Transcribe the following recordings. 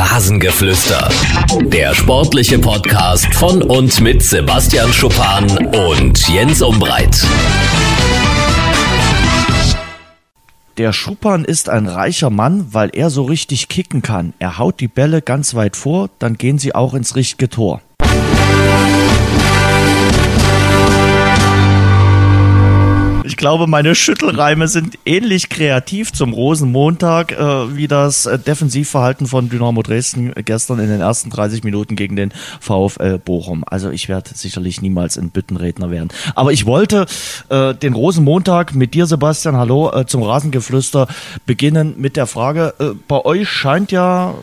Rasengeflüster. Der sportliche Podcast von und mit Sebastian Schuppan und Jens Umbreit. Der Schuppan ist ein reicher Mann, weil er so richtig kicken kann. Er haut die Bälle ganz weit vor, dann gehen sie auch ins richtige Tor. Ich glaube, meine Schüttelreime sind ähnlich kreativ zum Rosenmontag äh, wie das äh, Defensivverhalten von Dynamo Dresden gestern in den ersten 30 Minuten gegen den VfL Bochum. Also ich werde sicherlich niemals ein Büttenredner werden. Aber ich wollte äh, den Rosenmontag mit dir, Sebastian, hallo, äh, zum Rasengeflüster beginnen mit der Frage, äh, bei euch scheint ja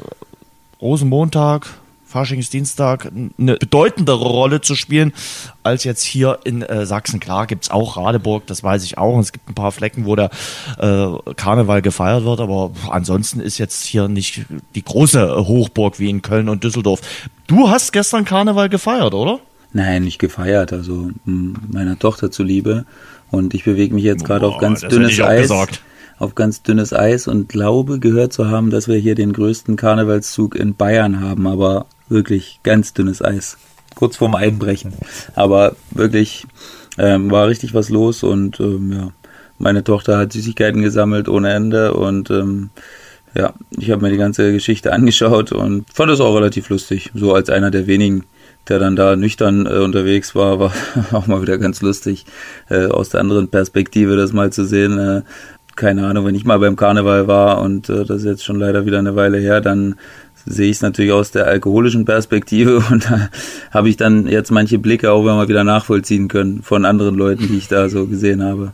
Rosenmontag Faschingsdienstag eine bedeutendere Rolle zu spielen als jetzt hier in äh, Sachsen. Klar gibt's auch Radeburg, das weiß ich auch. Und es gibt ein paar Flecken, wo der äh, Karneval gefeiert wird, aber ansonsten ist jetzt hier nicht die große Hochburg wie in Köln und Düsseldorf. Du hast gestern Karneval gefeiert, oder? Nein, nicht gefeiert, also meiner Tochter zuliebe. Und ich bewege mich jetzt gerade auf ganz dünnes Eis. Gesagt auf ganz dünnes Eis und glaube gehört zu haben, dass wir hier den größten Karnevalszug in Bayern haben, aber wirklich ganz dünnes Eis. Kurz vorm Einbrechen. Aber wirklich ähm, war richtig was los und ähm, ja, meine Tochter hat Süßigkeiten gesammelt ohne Ende und ähm, ja, ich habe mir die ganze Geschichte angeschaut und fand es auch relativ lustig. So als einer der wenigen, der dann da nüchtern äh, unterwegs war, war auch mal wieder ganz lustig, äh, aus der anderen Perspektive das mal zu sehen. Äh, keine Ahnung, wenn ich mal beim Karneval war und äh, das ist jetzt schon leider wieder eine Weile her, dann sehe ich es natürlich aus der alkoholischen Perspektive und da habe ich dann jetzt manche Blicke auch immer wieder nachvollziehen können von anderen Leuten, die ich da so gesehen habe.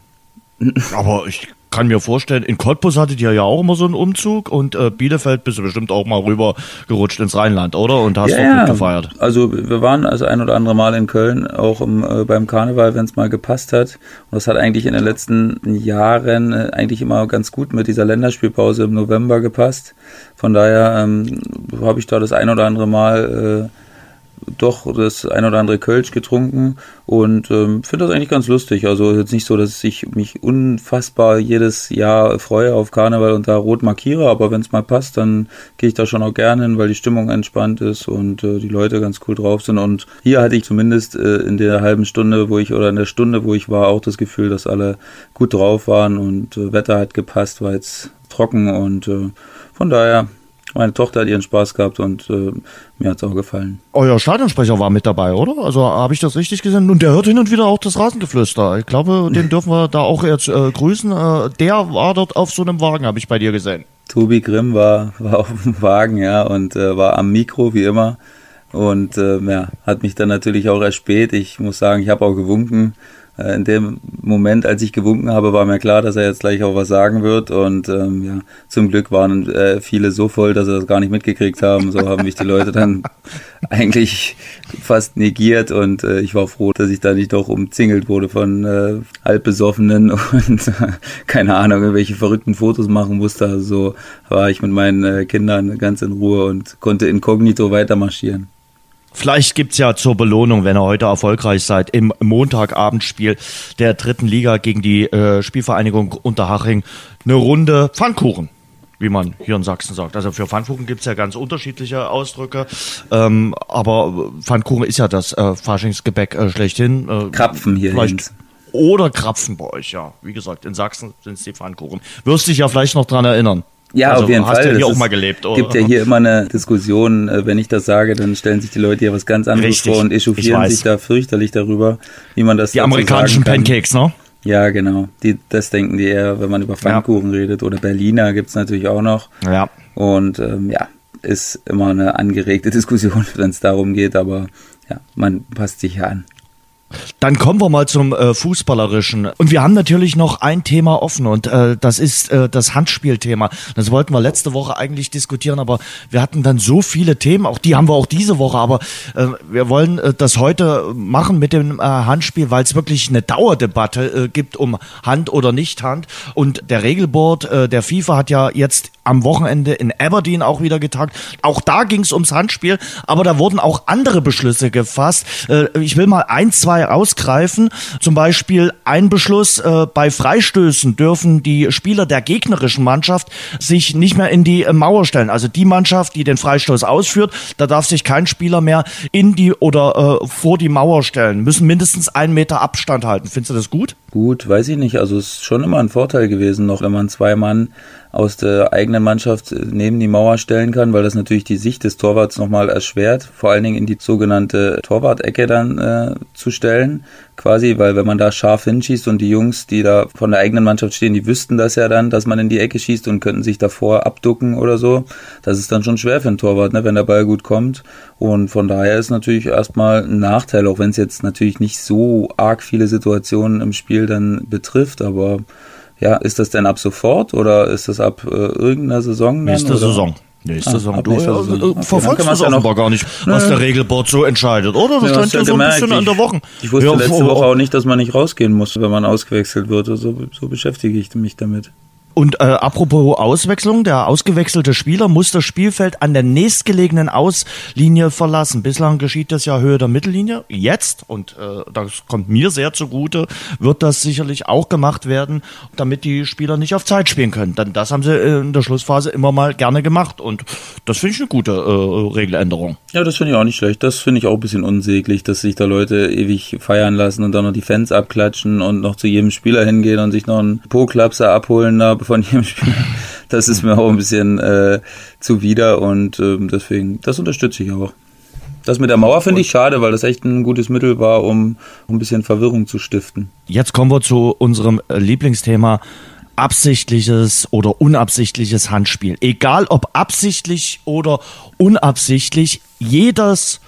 Aber ich kann mir vorstellen, in Cottbus hattet ihr ja auch immer so einen Umzug und äh, Bielefeld bist du bestimmt auch mal rüber gerutscht ins Rheinland, oder? Und hast ja, dort mitgefeiert. Also wir waren also ein oder andere Mal in Köln, auch im, äh, beim Karneval, wenn es mal gepasst hat. Und das hat eigentlich in den letzten Jahren äh, eigentlich immer ganz gut mit dieser Länderspielpause im November gepasst. Von daher ähm, habe ich da das ein oder andere Mal äh, doch das ein oder andere Kölsch getrunken und ähm, finde das eigentlich ganz lustig. Also jetzt nicht so, dass ich mich unfassbar jedes Jahr freue auf Karneval und da rot markiere, aber wenn es mal passt, dann gehe ich da schon auch gerne hin, weil die Stimmung entspannt ist und äh, die Leute ganz cool drauf sind. Und hier hatte ich zumindest äh, in der halben Stunde, wo ich oder in der Stunde, wo ich war, auch das Gefühl, dass alle gut drauf waren und äh, Wetter hat gepasst, war jetzt trocken und äh, von daher meine Tochter hat ihren Spaß gehabt und äh, mir hat es auch gefallen. Euer Stadionsprecher war mit dabei, oder? Also habe ich das richtig gesehen? Und der hört hin und wieder auch das Rasengeflüster. Ich glaube, den dürfen wir da auch jetzt äh, grüßen. Äh, der war dort auf so einem Wagen, habe ich bei dir gesehen. Tobi Grimm war, war auf dem Wagen, ja, und äh, war am Mikro wie immer. Und äh, ja, hat mich dann natürlich auch erspät. Ich muss sagen, ich habe auch gewunken in dem Moment, als ich gewunken habe, war mir klar, dass er jetzt gleich auch was sagen wird. Und ähm, ja, zum Glück waren äh, viele so voll, dass sie das gar nicht mitgekriegt haben. So haben mich die Leute dann eigentlich fast negiert und äh, ich war froh, dass ich da nicht doch umzingelt wurde von äh, halbbesoffenen und äh, keine Ahnung, irgendwelche verrückten Fotos machen musste. Also so war ich mit meinen äh, Kindern ganz in Ruhe und konnte inkognito weitermarschieren. Vielleicht gibt's ja zur Belohnung, wenn ihr heute erfolgreich seid, im Montagabendspiel der dritten Liga gegen die äh, Spielvereinigung Unterhaching eine Runde Pfannkuchen wie man hier in Sachsen sagt. Also für Pfannkuchen gibt's ja ganz unterschiedliche Ausdrücke, ähm, aber Pfannkuchen ist ja das äh, Faschingsgebäck äh, schlechthin. Äh, Krapfen hier. Vielleicht, oder Krapfen bei euch, ja. Wie gesagt, in Sachsen sind's die Pfannkuchen. Wirst dich ja vielleicht noch dran erinnern. Ja, also, auf jeden hast Fall. Ja hier auch mal gelebt. Es gibt ja hier immer eine Diskussion, äh, wenn ich das sage, dann stellen sich die Leute ja was ganz anderes Richtig, vor und echauffieren sich da fürchterlich darüber, wie man das Die amerikanischen Pancakes, ne? Ja, genau. Die, das denken die eher, wenn man über Pfannkuchen ja. redet. Oder Berliner gibt's natürlich auch noch. Ja. Und ähm, ja, ist immer eine angeregte Diskussion, wenn es darum geht, aber ja, man passt sich ja an. Dann kommen wir mal zum äh, Fußballerischen. Und wir haben natürlich noch ein Thema offen und äh, das ist äh, das Handspielthema. Das wollten wir letzte Woche eigentlich diskutieren, aber wir hatten dann so viele Themen, auch die haben wir auch diese Woche, aber äh, wir wollen äh, das heute machen mit dem äh, Handspiel, weil es wirklich eine Dauerdebatte äh, gibt um Hand oder nicht Hand. Und der Regelboard äh, der FIFA hat ja jetzt am Wochenende in Aberdeen auch wieder getagt. Auch da ging es ums Handspiel, aber da wurden auch andere Beschlüsse gefasst. Äh, ich will mal ein, zwei rausgreifen. Zum Beispiel ein Beschluss, äh, bei Freistößen dürfen die Spieler der gegnerischen Mannschaft sich nicht mehr in die Mauer stellen. Also die Mannschaft, die den Freistoß ausführt, da darf sich kein Spieler mehr in die oder äh, vor die Mauer stellen, müssen mindestens einen Meter Abstand halten. Findest du das gut? Gut, weiß ich nicht. Also es ist schon immer ein Vorteil gewesen, noch wenn man zwei Mann aus der eigenen Mannschaft neben die Mauer stellen kann, weil das natürlich die Sicht des Torwarts nochmal erschwert, vor allen Dingen in die sogenannte Torwart-Ecke dann äh, zu stellen, quasi, weil wenn man da scharf hinschießt und die Jungs, die da von der eigenen Mannschaft stehen, die wüssten das ja dann, dass man in die Ecke schießt und könnten sich davor abducken oder so. Das ist dann schon schwer für einen Torwart, ne, wenn der Ball gut kommt. Und von daher ist natürlich erstmal ein Nachteil, auch wenn es jetzt natürlich nicht so arg viele Situationen im Spiel dann betrifft, aber ja, ist das denn ab sofort oder ist das ab äh, irgendeiner Saison? Nächste oder? Saison. Nächste ah, Saison. Du Saison. Äh, verfolgst das ja offenbar gar nicht, was der Regelboard so entscheidet, oder? Das ja, stand ja so ein bisschen ich, an der Woche. Ich wusste ja, letzte Woche auch nicht, dass man nicht rausgehen muss, wenn man ausgewechselt wird. So, so beschäftige ich mich damit. Und äh, apropos Auswechslung, der ausgewechselte Spieler muss das Spielfeld an der nächstgelegenen Auslinie verlassen. Bislang geschieht das ja Höhe der Mittellinie. Jetzt, und äh, das kommt mir sehr zugute, wird das sicherlich auch gemacht werden, damit die Spieler nicht auf Zeit spielen können. Denn das haben sie in der Schlussphase immer mal gerne gemacht. Und das finde ich eine gute äh, Regeländerung. Ja, das finde ich auch nicht schlecht. Das finde ich auch ein bisschen unsäglich, dass sich da Leute ewig feiern lassen und dann noch die Fans abklatschen und noch zu jedem Spieler hingehen und sich noch einen Po-Klapser abholen da von jedem Spiel. Das ist mir auch ein bisschen äh, zuwider und äh, deswegen, das unterstütze ich auch. Das mit der Mauer finde ich schade, weil das echt ein gutes Mittel war, um, um ein bisschen Verwirrung zu stiften. Jetzt kommen wir zu unserem Lieblingsthema absichtliches oder unabsichtliches Handspiel. Egal ob absichtlich oder unabsichtlich, jedes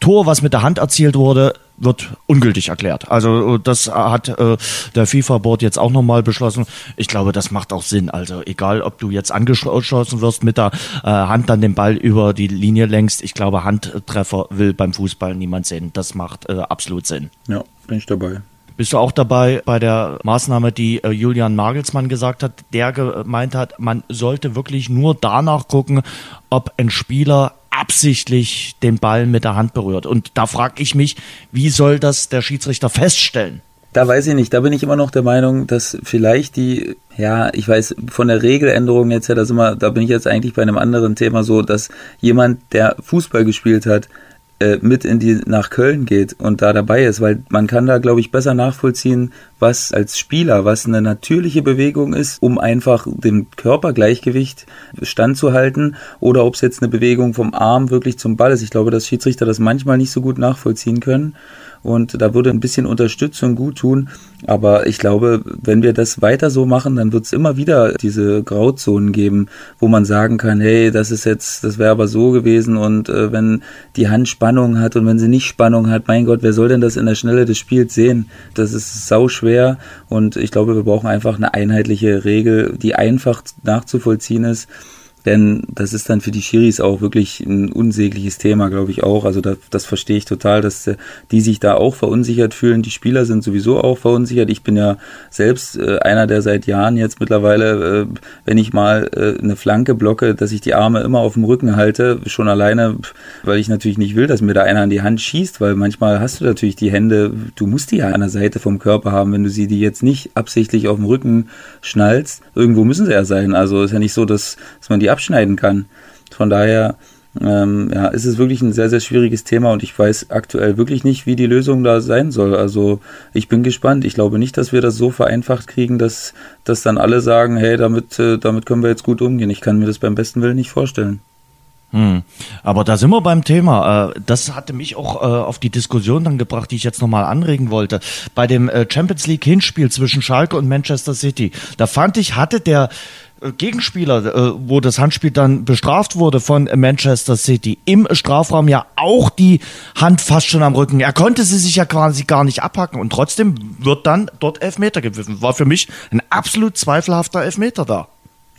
Tor, was mit der Hand erzielt wurde, wird ungültig erklärt. Also äh, das hat äh, der FIFA-Board jetzt auch nochmal beschlossen. Ich glaube, das macht auch Sinn. Also egal, ob du jetzt angeschossen wirst mit der äh, Hand dann den Ball über die Linie längst. Ich glaube, Handtreffer will beim Fußball niemand sehen. Das macht äh, absolut Sinn. Ja, bin ich dabei. Bist du auch dabei bei der Maßnahme, die äh, Julian Magelsmann gesagt hat, der gemeint hat, man sollte wirklich nur danach gucken, ob ein Spieler absichtlich den Ball mit der Hand berührt. Und da frage ich mich, wie soll das der Schiedsrichter feststellen? Da weiß ich nicht, da bin ich immer noch der Meinung, dass vielleicht die, ja, ich weiß, von der Regeländerung jetzt her, da, sind wir, da bin ich jetzt eigentlich bei einem anderen Thema so, dass jemand, der Fußball gespielt hat, äh, mit in die nach Köln geht und da dabei ist, weil man kann da glaube ich besser nachvollziehen, was als Spieler, was eine natürliche Bewegung ist, um einfach dem Körpergleichgewicht standzuhalten oder ob es jetzt eine Bewegung vom Arm wirklich zum Ball ist. Ich glaube, dass Schiedsrichter das manchmal nicht so gut nachvollziehen können und da würde ein bisschen Unterstützung gut tun. Aber ich glaube, wenn wir das weiter so machen, dann wird es immer wieder diese Grauzonen geben, wo man sagen kann, hey, das ist jetzt, das wäre aber so gewesen und äh, wenn die Hand Spannung hat und wenn sie nicht Spannung hat, mein Gott, wer soll denn das in der Schnelle des Spiels sehen? Das ist sau schwer und ich glaube, wir brauchen einfach eine einheitliche Regel, die einfach nachzuvollziehen ist denn das ist dann für die Schiris auch wirklich ein unsägliches Thema, glaube ich auch. Also das, das verstehe ich total, dass äh, die sich da auch verunsichert fühlen. Die Spieler sind sowieso auch verunsichert. Ich bin ja selbst äh, einer, der seit Jahren jetzt mittlerweile, äh, wenn ich mal eine Flanke blocke, dass ich die Arme immer auf dem Rücken halte, schon alleine, weil ich natürlich nicht will, dass mir da einer an die Hand schießt, weil manchmal hast du natürlich die Hände, du musst die ja an der Seite vom Körper haben, wenn du sie die jetzt nicht absichtlich auf dem Rücken schnallst. Irgendwo müssen sie ja sein. Also ist ja nicht so, dass, dass man die abschneiden kann. Von daher ähm, ja, ist es wirklich ein sehr, sehr schwieriges Thema und ich weiß aktuell wirklich nicht, wie die Lösung da sein soll. Also ich bin gespannt. Ich glaube nicht, dass wir das so vereinfacht kriegen, dass, dass dann alle sagen, hey, damit, äh, damit können wir jetzt gut umgehen. Ich kann mir das beim besten Willen nicht vorstellen. Hm. Aber da sind wir beim Thema. Äh, das hatte mich auch äh, auf die Diskussion dann gebracht, die ich jetzt nochmal anregen wollte. Bei dem äh, Champions League Hinspiel zwischen Schalke und Manchester City, da fand ich, hatte der Gegenspieler, wo das Handspiel dann bestraft wurde von Manchester City, im Strafraum ja auch die Hand fast schon am Rücken. Er konnte sie sich ja quasi gar nicht abhacken und trotzdem wird dann dort Elfmeter gepfiffen. War für mich ein absolut zweifelhafter Elfmeter da.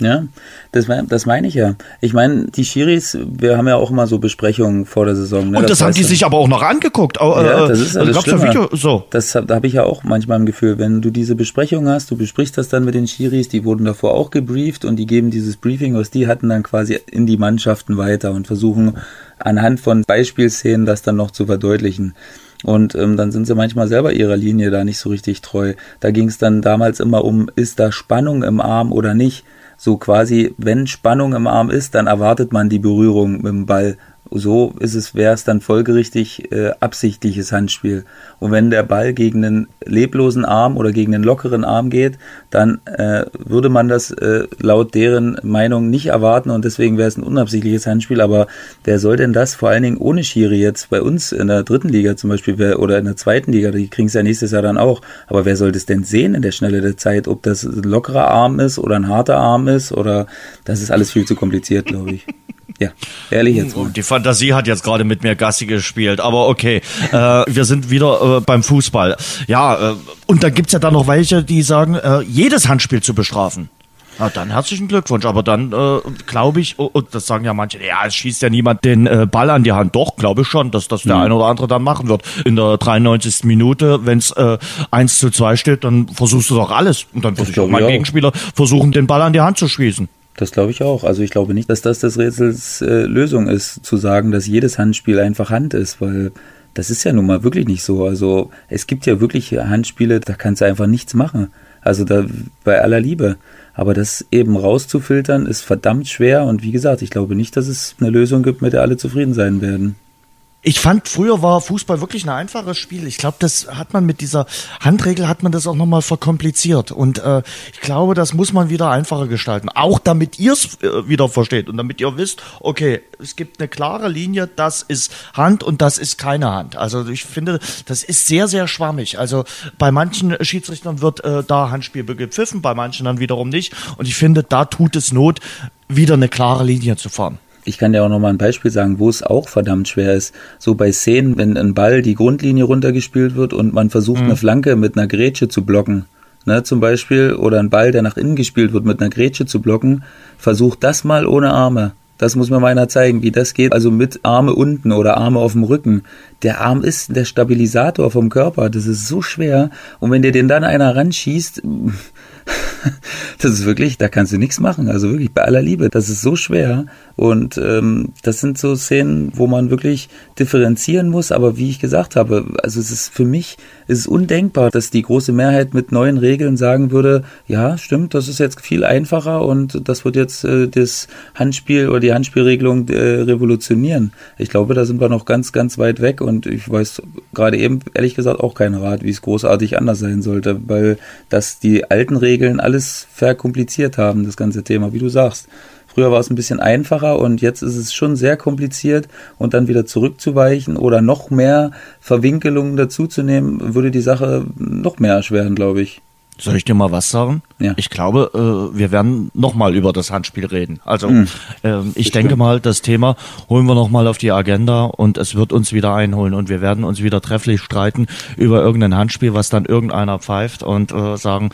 Ja, das, das meine ich ja. Ich meine, die Schiris, wir haben ja auch immer so Besprechungen vor der Saison. Ne? Und das, das haben die sich aber auch noch angeguckt. Ja, das ist ja also das Video, so. Das da habe ich ja auch manchmal im Gefühl, wenn du diese Besprechung hast, du besprichst das dann mit den Schiris, die wurden davor auch gebrieft und die geben dieses Briefing, was die hatten, dann quasi in die Mannschaften weiter und versuchen anhand von Beispielszenen das dann noch zu verdeutlichen. Und ähm, dann sind sie manchmal selber ihrer Linie da nicht so richtig treu. Da ging es dann damals immer um, ist da Spannung im Arm oder nicht? So quasi, wenn Spannung im Arm ist, dann erwartet man die Berührung mit dem Ball so ist es, wäre es dann folgerichtig äh, absichtliches Handspiel. Und wenn der Ball gegen einen leblosen Arm oder gegen einen lockeren Arm geht, dann äh, würde man das äh, laut deren Meinung nicht erwarten und deswegen wäre es ein unabsichtliches Handspiel. Aber wer soll denn das vor allen Dingen ohne Schiri jetzt bei uns in der dritten Liga zum Beispiel wer, oder in der zweiten Liga, die kriegen es ja nächstes Jahr dann auch. Aber wer soll das denn sehen in der Schnelle der Zeit, ob das ein lockerer Arm ist oder ein harter Arm ist oder das ist alles viel zu kompliziert, glaube ich. Ja, ehrlich jetzt mal. Die Fantasie hat jetzt gerade mit mir Gassi gespielt, aber okay. Äh, wir sind wieder äh, beim Fußball. Ja, äh, und dann gibt's ja dann noch welche, die sagen, äh, jedes Handspiel zu bestrafen. Na, dann herzlichen Glückwunsch. Aber dann äh, glaube ich, und das sagen ja manche, ja, es schießt ja niemand den äh, Ball an die Hand. Doch, glaube ich schon, dass das der mhm. eine oder andere dann machen wird. In der 93. Minute, wenn es äh, 1 zu 2 steht, dann versuchst du doch alles. Und dann würde ich auch meinen Gegenspieler versuchen, den Ball an die Hand zu schießen. Das glaube ich auch. Also ich glaube nicht, dass das des Rätsels äh, Lösung ist, zu sagen, dass jedes Handspiel einfach Hand ist, weil das ist ja nun mal wirklich nicht so. Also es gibt ja wirklich Handspiele, da kannst du einfach nichts machen. Also da bei aller Liebe. Aber das eben rauszufiltern ist verdammt schwer und wie gesagt, ich glaube nicht, dass es eine Lösung gibt, mit der alle zufrieden sein werden. Ich fand, früher war Fußball wirklich ein einfaches Spiel. Ich glaube, das hat man mit dieser Handregel hat man das auch nochmal verkompliziert. Und äh, ich glaube, das muss man wieder einfacher gestalten. Auch damit ihr es äh, wieder versteht und damit ihr wisst, okay, es gibt eine klare Linie, das ist Hand und das ist keine Hand. Also ich finde, das ist sehr, sehr schwammig. Also bei manchen Schiedsrichtern wird äh, da Handspiel gepfiffen, bei manchen dann wiederum nicht. Und ich finde, da tut es Not, wieder eine klare Linie zu fahren ich kann dir auch noch mal ein Beispiel sagen, wo es auch verdammt schwer ist. So bei Szenen, wenn ein Ball die Grundlinie runtergespielt wird und man versucht, mhm. eine Flanke mit einer Grätsche zu blocken, ne, zum Beispiel, oder ein Ball, der nach innen gespielt wird, mit einer Grätsche zu blocken, versucht das mal ohne Arme. Das muss mir meiner zeigen, wie das geht. Also mit Arme unten oder Arme auf dem Rücken. Der Arm ist der Stabilisator vom Körper. Das ist so schwer. Und wenn dir den dann einer ranschießt, das ist wirklich, da kannst du nichts machen. Also wirklich bei aller Liebe, das ist so schwer. Und ähm, das sind so Szenen, wo man wirklich differenzieren muss. Aber wie ich gesagt habe, also es ist für mich, es ist undenkbar, dass die große Mehrheit mit neuen Regeln sagen würde, ja, stimmt, das ist jetzt viel einfacher und das wird jetzt äh, das Handspiel oder die Handspielregelung äh, revolutionieren. Ich glaube, da sind wir noch ganz, ganz weit weg und ich weiß gerade eben ehrlich gesagt auch keinen Rat, wie es großartig anders sein sollte, weil das die alten Regeln alles verkompliziert haben, das ganze Thema, wie du sagst. Früher war es ein bisschen einfacher und jetzt ist es schon sehr kompliziert und dann wieder zurückzuweichen oder noch mehr Verwinkelungen dazuzunehmen, würde die Sache noch mehr erschweren, glaube ich. Soll ich dir mal was sagen? Ja. Ich glaube, äh, wir werden nochmal über das Handspiel reden. Also mhm. ich denke mal, das Thema holen wir nochmal auf die Agenda und es wird uns wieder einholen und wir werden uns wieder trefflich streiten über irgendein Handspiel, was dann irgendeiner pfeift und äh, sagen,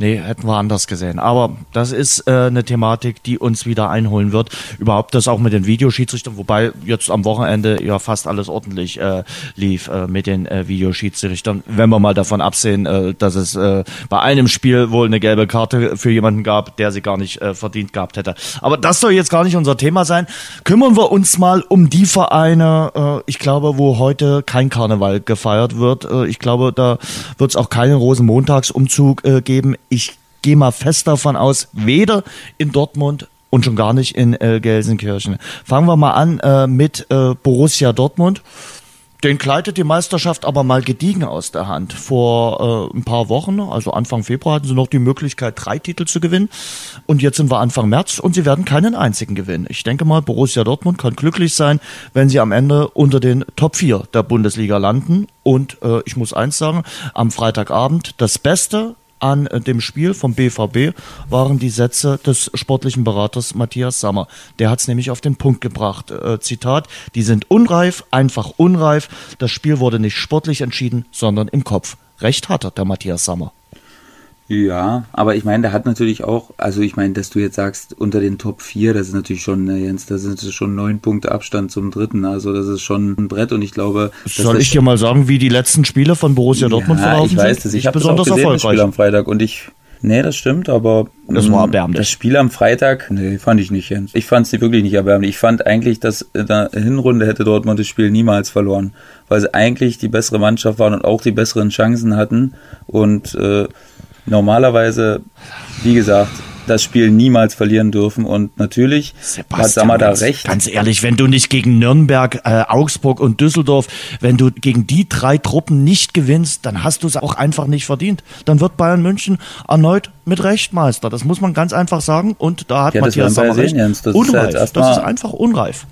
Nee, hätten wir anders gesehen. Aber das ist äh, eine Thematik, die uns wieder einholen wird. Überhaupt das auch mit den Videoschiedsrichtern, wobei jetzt am Wochenende ja fast alles ordentlich äh, lief äh, mit den äh, Videoschiedsrichtern. Wenn wir mal davon absehen, äh, dass es äh, bei einem Spiel wohl eine gelbe Karte für jemanden gab, der sie gar nicht äh, verdient gehabt hätte. Aber das soll jetzt gar nicht unser Thema sein. Kümmern wir uns mal um die Vereine, äh, ich glaube, wo heute kein Karneval gefeiert wird. Äh, ich glaube, da wird es auch keinen Rosenmontagsumzug äh, geben ich gehe mal fest davon aus, weder in Dortmund und schon gar nicht in äh, Gelsenkirchen. Fangen wir mal an äh, mit äh, Borussia Dortmund. Den gleitet die Meisterschaft aber mal gediegen aus der Hand. Vor äh, ein paar Wochen, also Anfang Februar, hatten sie noch die Möglichkeit, drei Titel zu gewinnen. Und jetzt sind wir Anfang März und sie werden keinen einzigen gewinnen. Ich denke mal, Borussia Dortmund kann glücklich sein, wenn sie am Ende unter den Top 4 der Bundesliga landen. Und äh, ich muss eins sagen, am Freitagabend das Beste, an dem Spiel vom BVB waren die Sätze des sportlichen Beraters Matthias Sammer. Der hat es nämlich auf den Punkt gebracht. Äh, Zitat, die sind unreif, einfach unreif. Das Spiel wurde nicht sportlich entschieden, sondern im Kopf. Recht hat er, der Matthias Sammer. Ja, aber ich meine, der hat natürlich auch, also ich meine, dass du jetzt sagst, unter den Top 4, das ist natürlich schon, ne, Jens, das sind schon neun Punkte Abstand zum dritten. Also das ist schon ein Brett und ich glaube. Soll ich dir mal sagen, wie die letzten Spiele von Borussia Dortmund ja, verlaufen ich weiß das. Ich habe besonders das auch gesehen, das Spiel am Freitag und ich Nee, das stimmt, aber das war mm, erbärmlich. Das Spiel am Freitag, nee, fand ich nicht, Jens. Ich fand es wirklich nicht erbärmlich. Ich fand eigentlich, dass in der Hinrunde hätte Dortmund das Spiel niemals verloren, weil sie eigentlich die bessere Mannschaft waren und auch die besseren Chancen hatten und äh, normalerweise, wie gesagt, das Spiel niemals verlieren dürfen. Und natürlich Sebastian, hat Sammer da recht. Ganz ehrlich, wenn du nicht gegen Nürnberg, äh, Augsburg und Düsseldorf, wenn du gegen die drei Truppen nicht gewinnst, dann hast du es auch einfach nicht verdient. Dann wird Bayern München erneut mit Recht Meister. Das muss man ganz einfach sagen. Und da hat ja, Matthias Sammer recht. Jens. Das unreif. Ist halt das ist einfach unreif.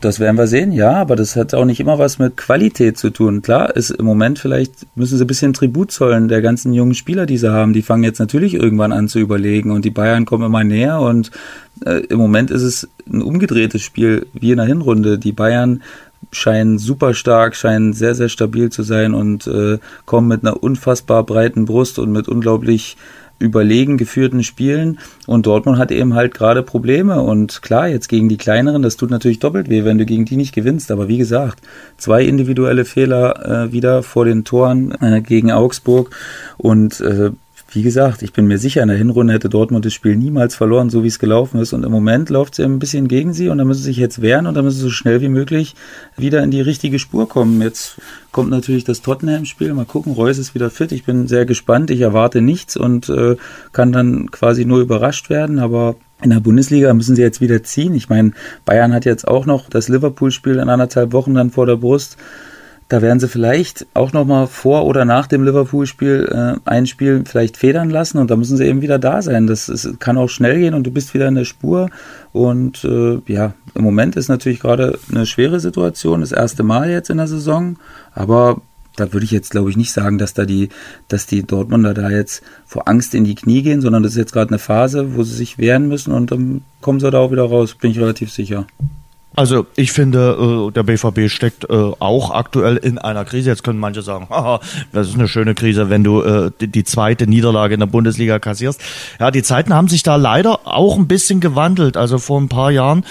Das werden wir sehen, ja, aber das hat auch nicht immer was mit Qualität zu tun. Klar, ist im Moment vielleicht müssen sie ein bisschen Tribut zollen der ganzen jungen Spieler, die sie haben. Die fangen jetzt natürlich irgendwann an zu überlegen und die Bayern kommen immer näher und äh, im Moment ist es ein umgedrehtes Spiel wie in der Hinrunde. Die Bayern scheinen super stark, scheinen sehr, sehr stabil zu sein und äh, kommen mit einer unfassbar breiten Brust und mit unglaublich überlegen geführten Spielen. Und Dortmund hat eben halt gerade Probleme. Und klar, jetzt gegen die kleineren, das tut natürlich doppelt weh, wenn du gegen die nicht gewinnst, aber wie gesagt, zwei individuelle Fehler äh, wieder vor den Toren äh, gegen Augsburg. Und äh, wie gesagt, ich bin mir sicher, in der Hinrunde hätte Dortmund das Spiel niemals verloren, so wie es gelaufen ist. Und im Moment läuft es ein bisschen gegen sie und da müssen sie sich jetzt wehren und da müssen sie so schnell wie möglich wieder in die richtige Spur kommen. Jetzt kommt natürlich das Tottenham-Spiel. Mal gucken, Reus ist wieder fit. Ich bin sehr gespannt. Ich erwarte nichts und äh, kann dann quasi nur überrascht werden. Aber in der Bundesliga müssen sie jetzt wieder ziehen. Ich meine, Bayern hat jetzt auch noch das Liverpool-Spiel in anderthalb Wochen dann vor der Brust. Da werden sie vielleicht auch nochmal vor oder nach dem Liverpool-Spiel äh, ein Spiel vielleicht federn lassen und da müssen sie eben wieder da sein. Das ist, kann auch schnell gehen und du bist wieder in der Spur. Und äh, ja, im Moment ist natürlich gerade eine schwere Situation, das erste Mal jetzt in der Saison, aber da würde ich jetzt glaube ich nicht sagen, dass da die, dass die Dortmunder da jetzt vor Angst in die Knie gehen, sondern das ist jetzt gerade eine Phase, wo sie sich wehren müssen und dann kommen sie da auch wieder raus, bin ich relativ sicher. Also ich finde, äh, der BVB steckt äh, auch aktuell in einer Krise. Jetzt können manche sagen, haha, das ist eine schöne Krise, wenn du äh, die, zweite Niederlage in der Bundesliga kassierst. Ja, die Zeiten haben sich da leider auch ein bisschen gewandelt. Also vor ein paar Jahren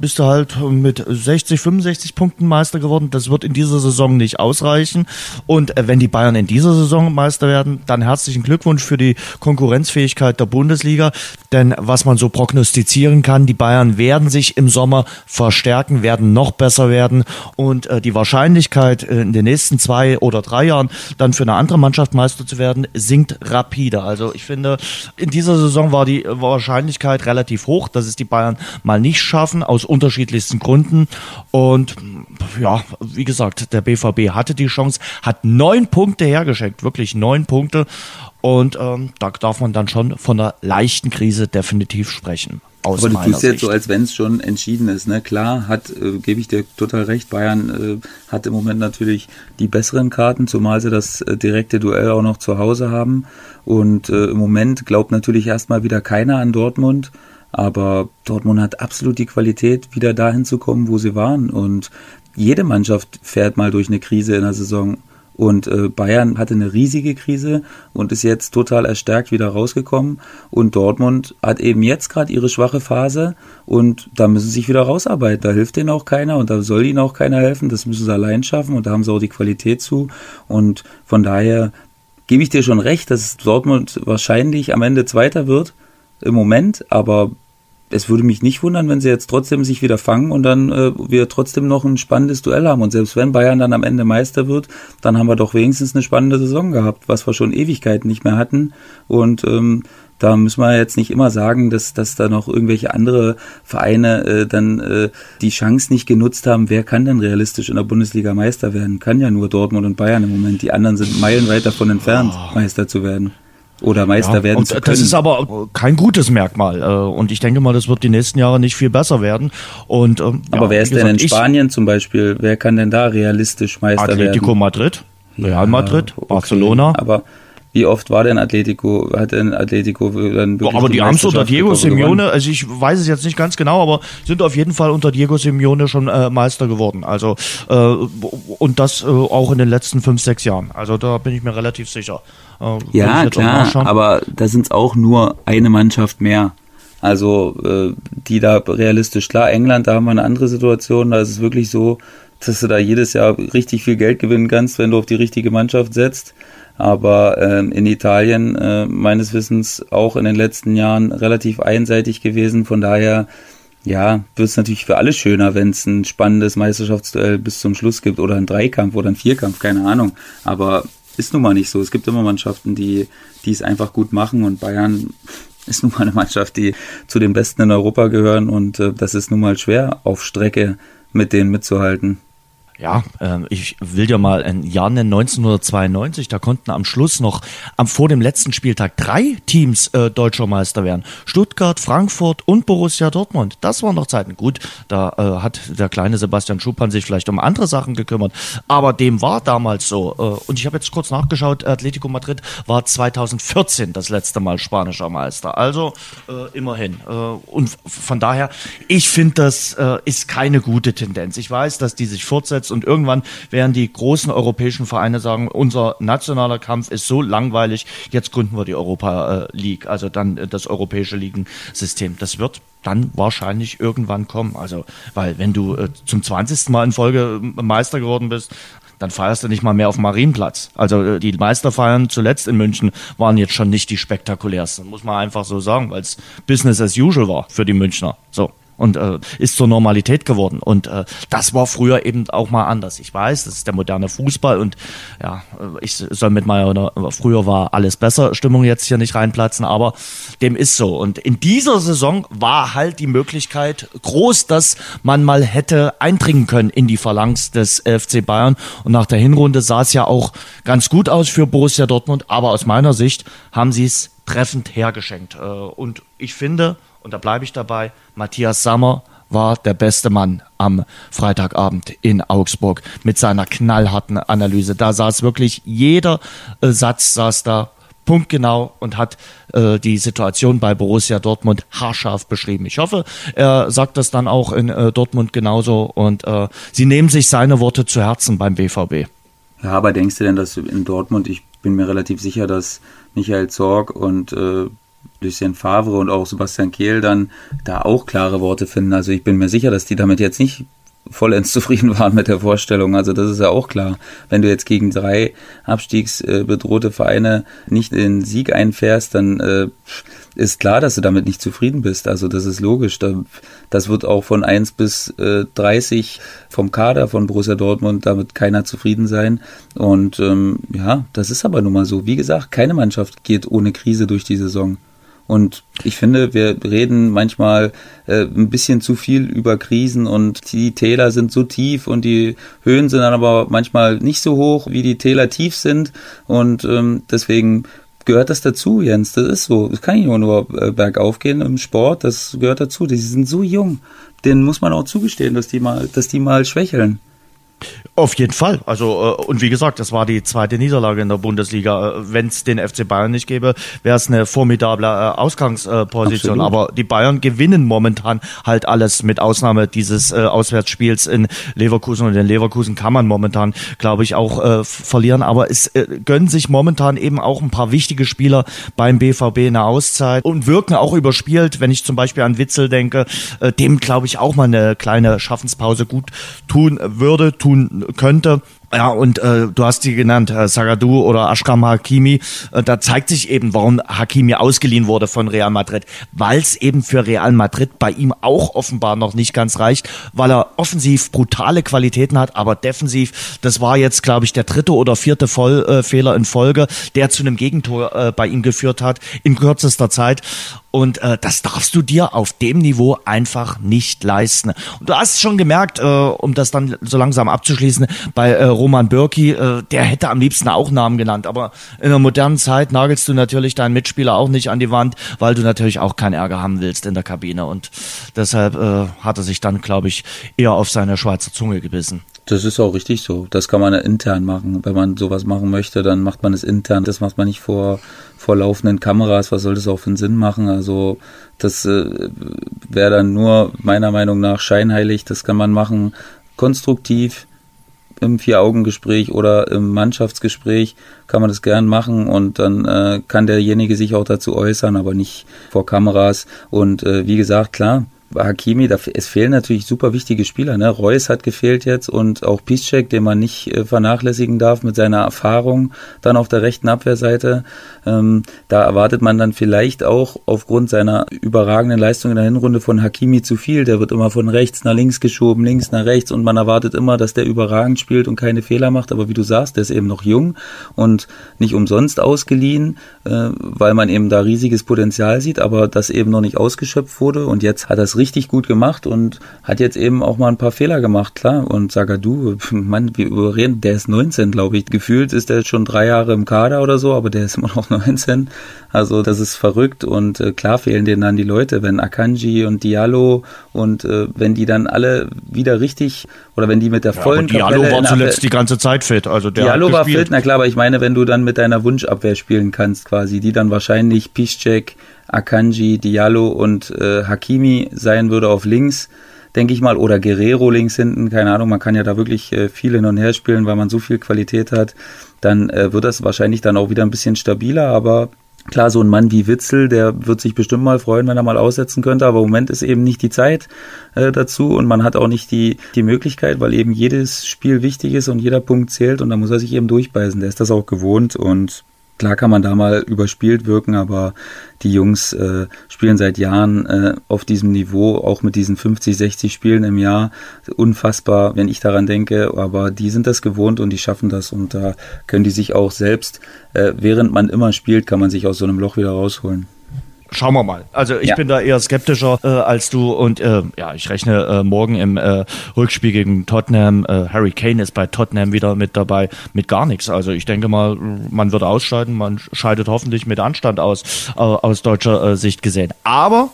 bist du halt mit 60, 65 Punkten Meister geworden. Das wird in dieser Saison nicht ausreichen. Und wenn die Bayern in dieser Saison Meister werden, dann herzlichen Glückwunsch für die Konkurrenzfähigkeit der Bundesliga. Denn was man so prognostizieren kann, die Bayern werden sich im Sommer verstärken stärken, werden noch besser werden und äh, die Wahrscheinlichkeit äh, in den nächsten zwei oder drei Jahren dann für eine andere Mannschaft Meister zu werden, sinkt rapide. Also ich finde, in dieser Saison war die Wahrscheinlichkeit relativ hoch, dass es die Bayern mal nicht schaffen, aus unterschiedlichsten Gründen. Und ja, wie gesagt, der BVB hatte die Chance, hat neun Punkte hergeschenkt, wirklich neun Punkte. Und ähm, da darf man dann schon von einer leichten Krise definitiv sprechen. Aus Aber du tust jetzt so, als wenn es schon entschieden ist. Ne? Klar, hat, äh, gebe ich dir total recht, Bayern äh, hat im Moment natürlich die besseren Karten, zumal sie das äh, direkte Duell auch noch zu Hause haben. Und äh, im Moment glaubt natürlich erstmal wieder keiner an Dortmund. Aber Dortmund hat absolut die Qualität, wieder dahin zu kommen, wo sie waren. Und jede Mannschaft fährt mal durch eine Krise in der Saison. Und äh, Bayern hatte eine riesige Krise und ist jetzt total erstärkt wieder rausgekommen. Und Dortmund hat eben jetzt gerade ihre schwache Phase und da müssen sie sich wieder rausarbeiten. Da hilft denen auch keiner und da soll ihnen auch keiner helfen. Das müssen sie allein schaffen und da haben sie auch die Qualität zu. Und von daher gebe ich dir schon recht, dass Dortmund wahrscheinlich am Ende Zweiter wird im Moment, aber es würde mich nicht wundern, wenn sie jetzt trotzdem sich wieder fangen und dann äh, wir trotzdem noch ein spannendes Duell haben. Und selbst wenn Bayern dann am Ende Meister wird, dann haben wir doch wenigstens eine spannende Saison gehabt, was wir schon Ewigkeiten nicht mehr hatten. Und ähm, da müssen wir jetzt nicht immer sagen, dass, dass da noch irgendwelche andere Vereine äh, dann äh, die Chance nicht genutzt haben. Wer kann denn realistisch in der Bundesliga Meister werden? Kann ja nur Dortmund und Bayern im Moment. Die anderen sind meilenweit davon entfernt, oh. Meister zu werden oder Meister ja, werden und zu können. Das ist aber kein gutes Merkmal. Äh, und ich denke mal, das wird die nächsten Jahre nicht viel besser werden. Und, ähm, aber ja, wer ist gesagt, denn in Spanien zum Beispiel? Wer kann denn da realistisch Meister Atletico werden? Atletico Madrid, Real Madrid, okay, Barcelona. Aber Wie oft war denn Atletico, hat denn Atletico dann wirklich Aber die, die haben es unter Diego Simeone, also ich weiß es jetzt nicht ganz genau, aber sind auf jeden Fall unter Diego Simeone schon äh, Meister geworden. Also äh, und das äh, auch in den letzten fünf, sechs Jahren. Also da bin ich mir relativ sicher. Äh, ja, klar, aber da sind es auch nur eine Mannschaft mehr. Also äh, die da realistisch klar. England, da haben wir eine andere Situation. Da ist es wirklich so, dass du da jedes Jahr richtig viel Geld gewinnen kannst, wenn du auf die richtige Mannschaft setzt aber ähm, in Italien äh, meines Wissens auch in den letzten Jahren relativ einseitig gewesen. Von daher, ja, wird es natürlich für alle schöner, wenn es ein spannendes Meisterschaftsduell bis zum Schluss gibt oder ein Dreikampf oder ein Vierkampf, keine Ahnung. Aber ist nun mal nicht so. Es gibt immer Mannschaften, die, es einfach gut machen und Bayern ist nun mal eine Mannschaft, die zu den Besten in Europa gehören und äh, das ist nun mal schwer auf Strecke mit denen mitzuhalten. Ja, äh, ich will dir mal ein Jahr nennen, 1992, da konnten am Schluss noch am, vor dem letzten Spieltag drei Teams äh, deutscher Meister werden. Stuttgart, Frankfurt und Borussia Dortmund. Das waren noch Zeiten. Gut, da äh, hat der kleine Sebastian Schuppan sich vielleicht um andere Sachen gekümmert, aber dem war damals so. Äh, und ich habe jetzt kurz nachgeschaut, Atletico Madrid war 2014 das letzte Mal spanischer Meister. Also äh, immerhin. Äh, und von daher, ich finde, das ist keine gute Tendenz. Ich weiß, dass die sich fortsetzen durchsetzt und irgendwann werden die großen europäischen Vereine sagen, unser nationaler Kampf ist so langweilig, jetzt gründen wir die Europa äh, League, also dann äh, das europäische Ligensystem. Das wird dann wahrscheinlich irgendwann kommen. Also, weil wenn du äh, zum 20. Mal in Folge Meister geworden bist, dann feierst du nicht mal mehr auf dem Marienplatz. Also die Meisterfeiern zuletzt in München waren jetzt schon nicht die spektakulärsten, muss man einfach so sagen, weil es Business as usual war für die Münchner. So und äh, ist zur Normalität geworden. Und äh, das war früher eben auch mal anders. Ich weiß, das ist der moderne Fußball und ja, äh, ich soll mit meiner früher war alles besser Stimmung jetzt hier nicht reinplatzen, aber dem ist so. Und in dieser Saison war halt die Möglichkeit groß, dass man mal hätte eindringen können in die Phalanx des FC Bayern. Und nach der Hinrunde sah es ja auch ganz gut aus für Borussia Dortmund, aber aus meiner Sicht haben sie es treffend hergeschenkt. Äh, und ich finde, und da bleibe ich dabei, Matthias Sammer war der beste Mann am Freitagabend in Augsburg mit seiner knallharten Analyse. Da saß wirklich jeder äh, Satz saß da punktgenau und hat äh, die Situation bei Borussia Dortmund haarscharf beschrieben. Ich hoffe, er sagt das dann auch in äh, Dortmund genauso und äh, sie nehmen sich seine Worte zu Herzen beim BVB. Ja, aber denkst du denn, dass in Dortmund, ich bin mir relativ sicher, dass Michael Zorg und äh, Lucien Favre und auch Sebastian Kehl dann da auch klare Worte finden. Also ich bin mir sicher, dass die damit jetzt nicht vollends zufrieden waren mit der Vorstellung. Also das ist ja auch klar. Wenn du jetzt gegen drei abstiegsbedrohte Vereine nicht in Sieg einfährst, dann äh, ist klar, dass du damit nicht zufrieden bist. Also das ist logisch. Das wird auch von 1 bis äh, 30 vom Kader von Borussia Dortmund damit keiner zufrieden sein. Und ähm, ja, das ist aber nun mal so. Wie gesagt, keine Mannschaft geht ohne Krise durch die Saison. Und ich finde, wir reden manchmal äh, ein bisschen zu viel über Krisen und die Täler sind so tief und die Höhen sind dann aber manchmal nicht so hoch, wie die Täler tief sind. Und ähm, deswegen gehört das dazu, Jens. Das ist so. Es kann nicht nur, nur äh, bergauf gehen im Sport. Das gehört dazu. Die sind so jung. Denen muss man auch zugestehen, dass die mal, dass die mal schwächeln. Auf jeden Fall. Also, äh, und wie gesagt, das war die zweite Niederlage in der Bundesliga. Äh, Wenn es den FC Bayern nicht gäbe, wäre es eine formidable äh, Ausgangsposition. Aber die Bayern gewinnen momentan halt alles, mit Ausnahme dieses Auswärtsspiels in Leverkusen. Und in Leverkusen kann man momentan, glaube ich, auch verlieren. Aber es gönnen sich momentan eben auch ein paar wichtige Spieler beim BVB eine Auszeit und wirken auch überspielt. Wenn ich zum Beispiel an Witzel denke, dem, glaube ich, auch mal eine kleine Schaffenspause gut tun würde tun könnte. Ja, und äh, du hast die genannt, äh, Sagadu oder Ashram Hakimi. Äh, da zeigt sich eben, warum Hakimi ausgeliehen wurde von Real Madrid. Weil es eben für Real Madrid bei ihm auch offenbar noch nicht ganz reicht, weil er offensiv brutale Qualitäten hat, aber defensiv, das war jetzt, glaube ich, der dritte oder vierte Voll, äh, Fehler in Folge, der zu einem Gegentor äh, bei ihm geführt hat in kürzester Zeit. Und äh, das darfst du dir auf dem Niveau einfach nicht leisten. Und du hast schon gemerkt, äh, um das dann so langsam abzuschließen, bei äh, Roman Bürki, äh, der hätte am liebsten auch Namen genannt. Aber in der modernen Zeit nagelst du natürlich deinen Mitspieler auch nicht an die Wand, weil du natürlich auch keinen Ärger haben willst in der Kabine. Und deshalb äh, hat er sich dann, glaube ich, eher auf seine Schweizer Zunge gebissen. Das ist auch richtig so. Das kann man intern machen. Wenn man sowas machen möchte, dann macht man es intern. Das macht man nicht vor, vor laufenden Kameras. Was soll das auch für einen Sinn machen? Also das äh, wäre dann nur meiner Meinung nach scheinheilig. Das kann man machen konstruktiv im Vier-Augen-Gespräch oder im Mannschaftsgespräch kann man das gern machen und dann äh, kann derjenige sich auch dazu äußern, aber nicht vor Kameras. Und äh, wie gesagt, klar, Hakimi, da, es fehlen natürlich super wichtige Spieler. Ne? Reus hat gefehlt jetzt und auch Piszczek, den man nicht äh, vernachlässigen darf mit seiner Erfahrung dann auf der rechten Abwehrseite. Ähm, da erwartet man dann vielleicht auch aufgrund seiner überragenden Leistung in der Hinrunde von Hakimi zu viel. Der wird immer von rechts nach links geschoben, links nach rechts und man erwartet immer, dass der überragend spielt und keine Fehler macht. Aber wie du sagst, der ist eben noch jung und nicht umsonst ausgeliehen, äh, weil man eben da riesiges Potenzial sieht, aber das eben noch nicht ausgeschöpft wurde. Und jetzt hat es richtig gut gemacht und hat jetzt eben auch mal ein paar Fehler gemacht, klar. Und Sagadu, Mann, wir überreden, der ist 19, glaube ich. Gefühlt ist der schon drei Jahre im Kader oder so, aber der ist immer noch 19. Also das ist verrückt und äh, klar fehlen denen dann die Leute, wenn Akanji und Diallo und äh, wenn die dann alle wieder richtig oder wenn die mit der ja, vollen Diallo Kapelle war zuletzt die ganze Zeit fit. Also der Diallo war fit, na klar, aber ich meine, wenn du dann mit deiner Wunschabwehr spielen kannst quasi, die dann wahrscheinlich Piszczek, Akanji, Diallo und äh, Hakimi sein würde auf links, denke ich mal, oder Guerrero links hinten, keine Ahnung, man kann ja da wirklich äh, viel hin und her spielen, weil man so viel Qualität hat, dann äh, wird das wahrscheinlich dann auch wieder ein bisschen stabiler, aber Klar, so ein Mann wie Witzel, der wird sich bestimmt mal freuen, wenn er mal aussetzen könnte, aber im Moment ist eben nicht die Zeit äh, dazu und man hat auch nicht die, die Möglichkeit, weil eben jedes Spiel wichtig ist und jeder Punkt zählt und da muss er sich eben durchbeißen. Der ist das auch gewohnt und Klar kann man da mal überspielt wirken, aber die Jungs äh, spielen seit Jahren äh, auf diesem Niveau, auch mit diesen 50, 60 Spielen im Jahr. Unfassbar, wenn ich daran denke, aber die sind das gewohnt und die schaffen das und da können die sich auch selbst, äh, während man immer spielt, kann man sich aus so einem Loch wieder rausholen schauen wir mal. Also ich ja. bin da eher skeptischer äh, als du und äh, ja, ich rechne äh, morgen im äh, Rückspiel gegen Tottenham. Äh, Harry Kane ist bei Tottenham wieder mit dabei, mit gar nichts. Also ich denke mal, man wird ausscheiden, man scheidet hoffentlich mit Anstand aus, äh, aus deutscher äh, Sicht gesehen. Aber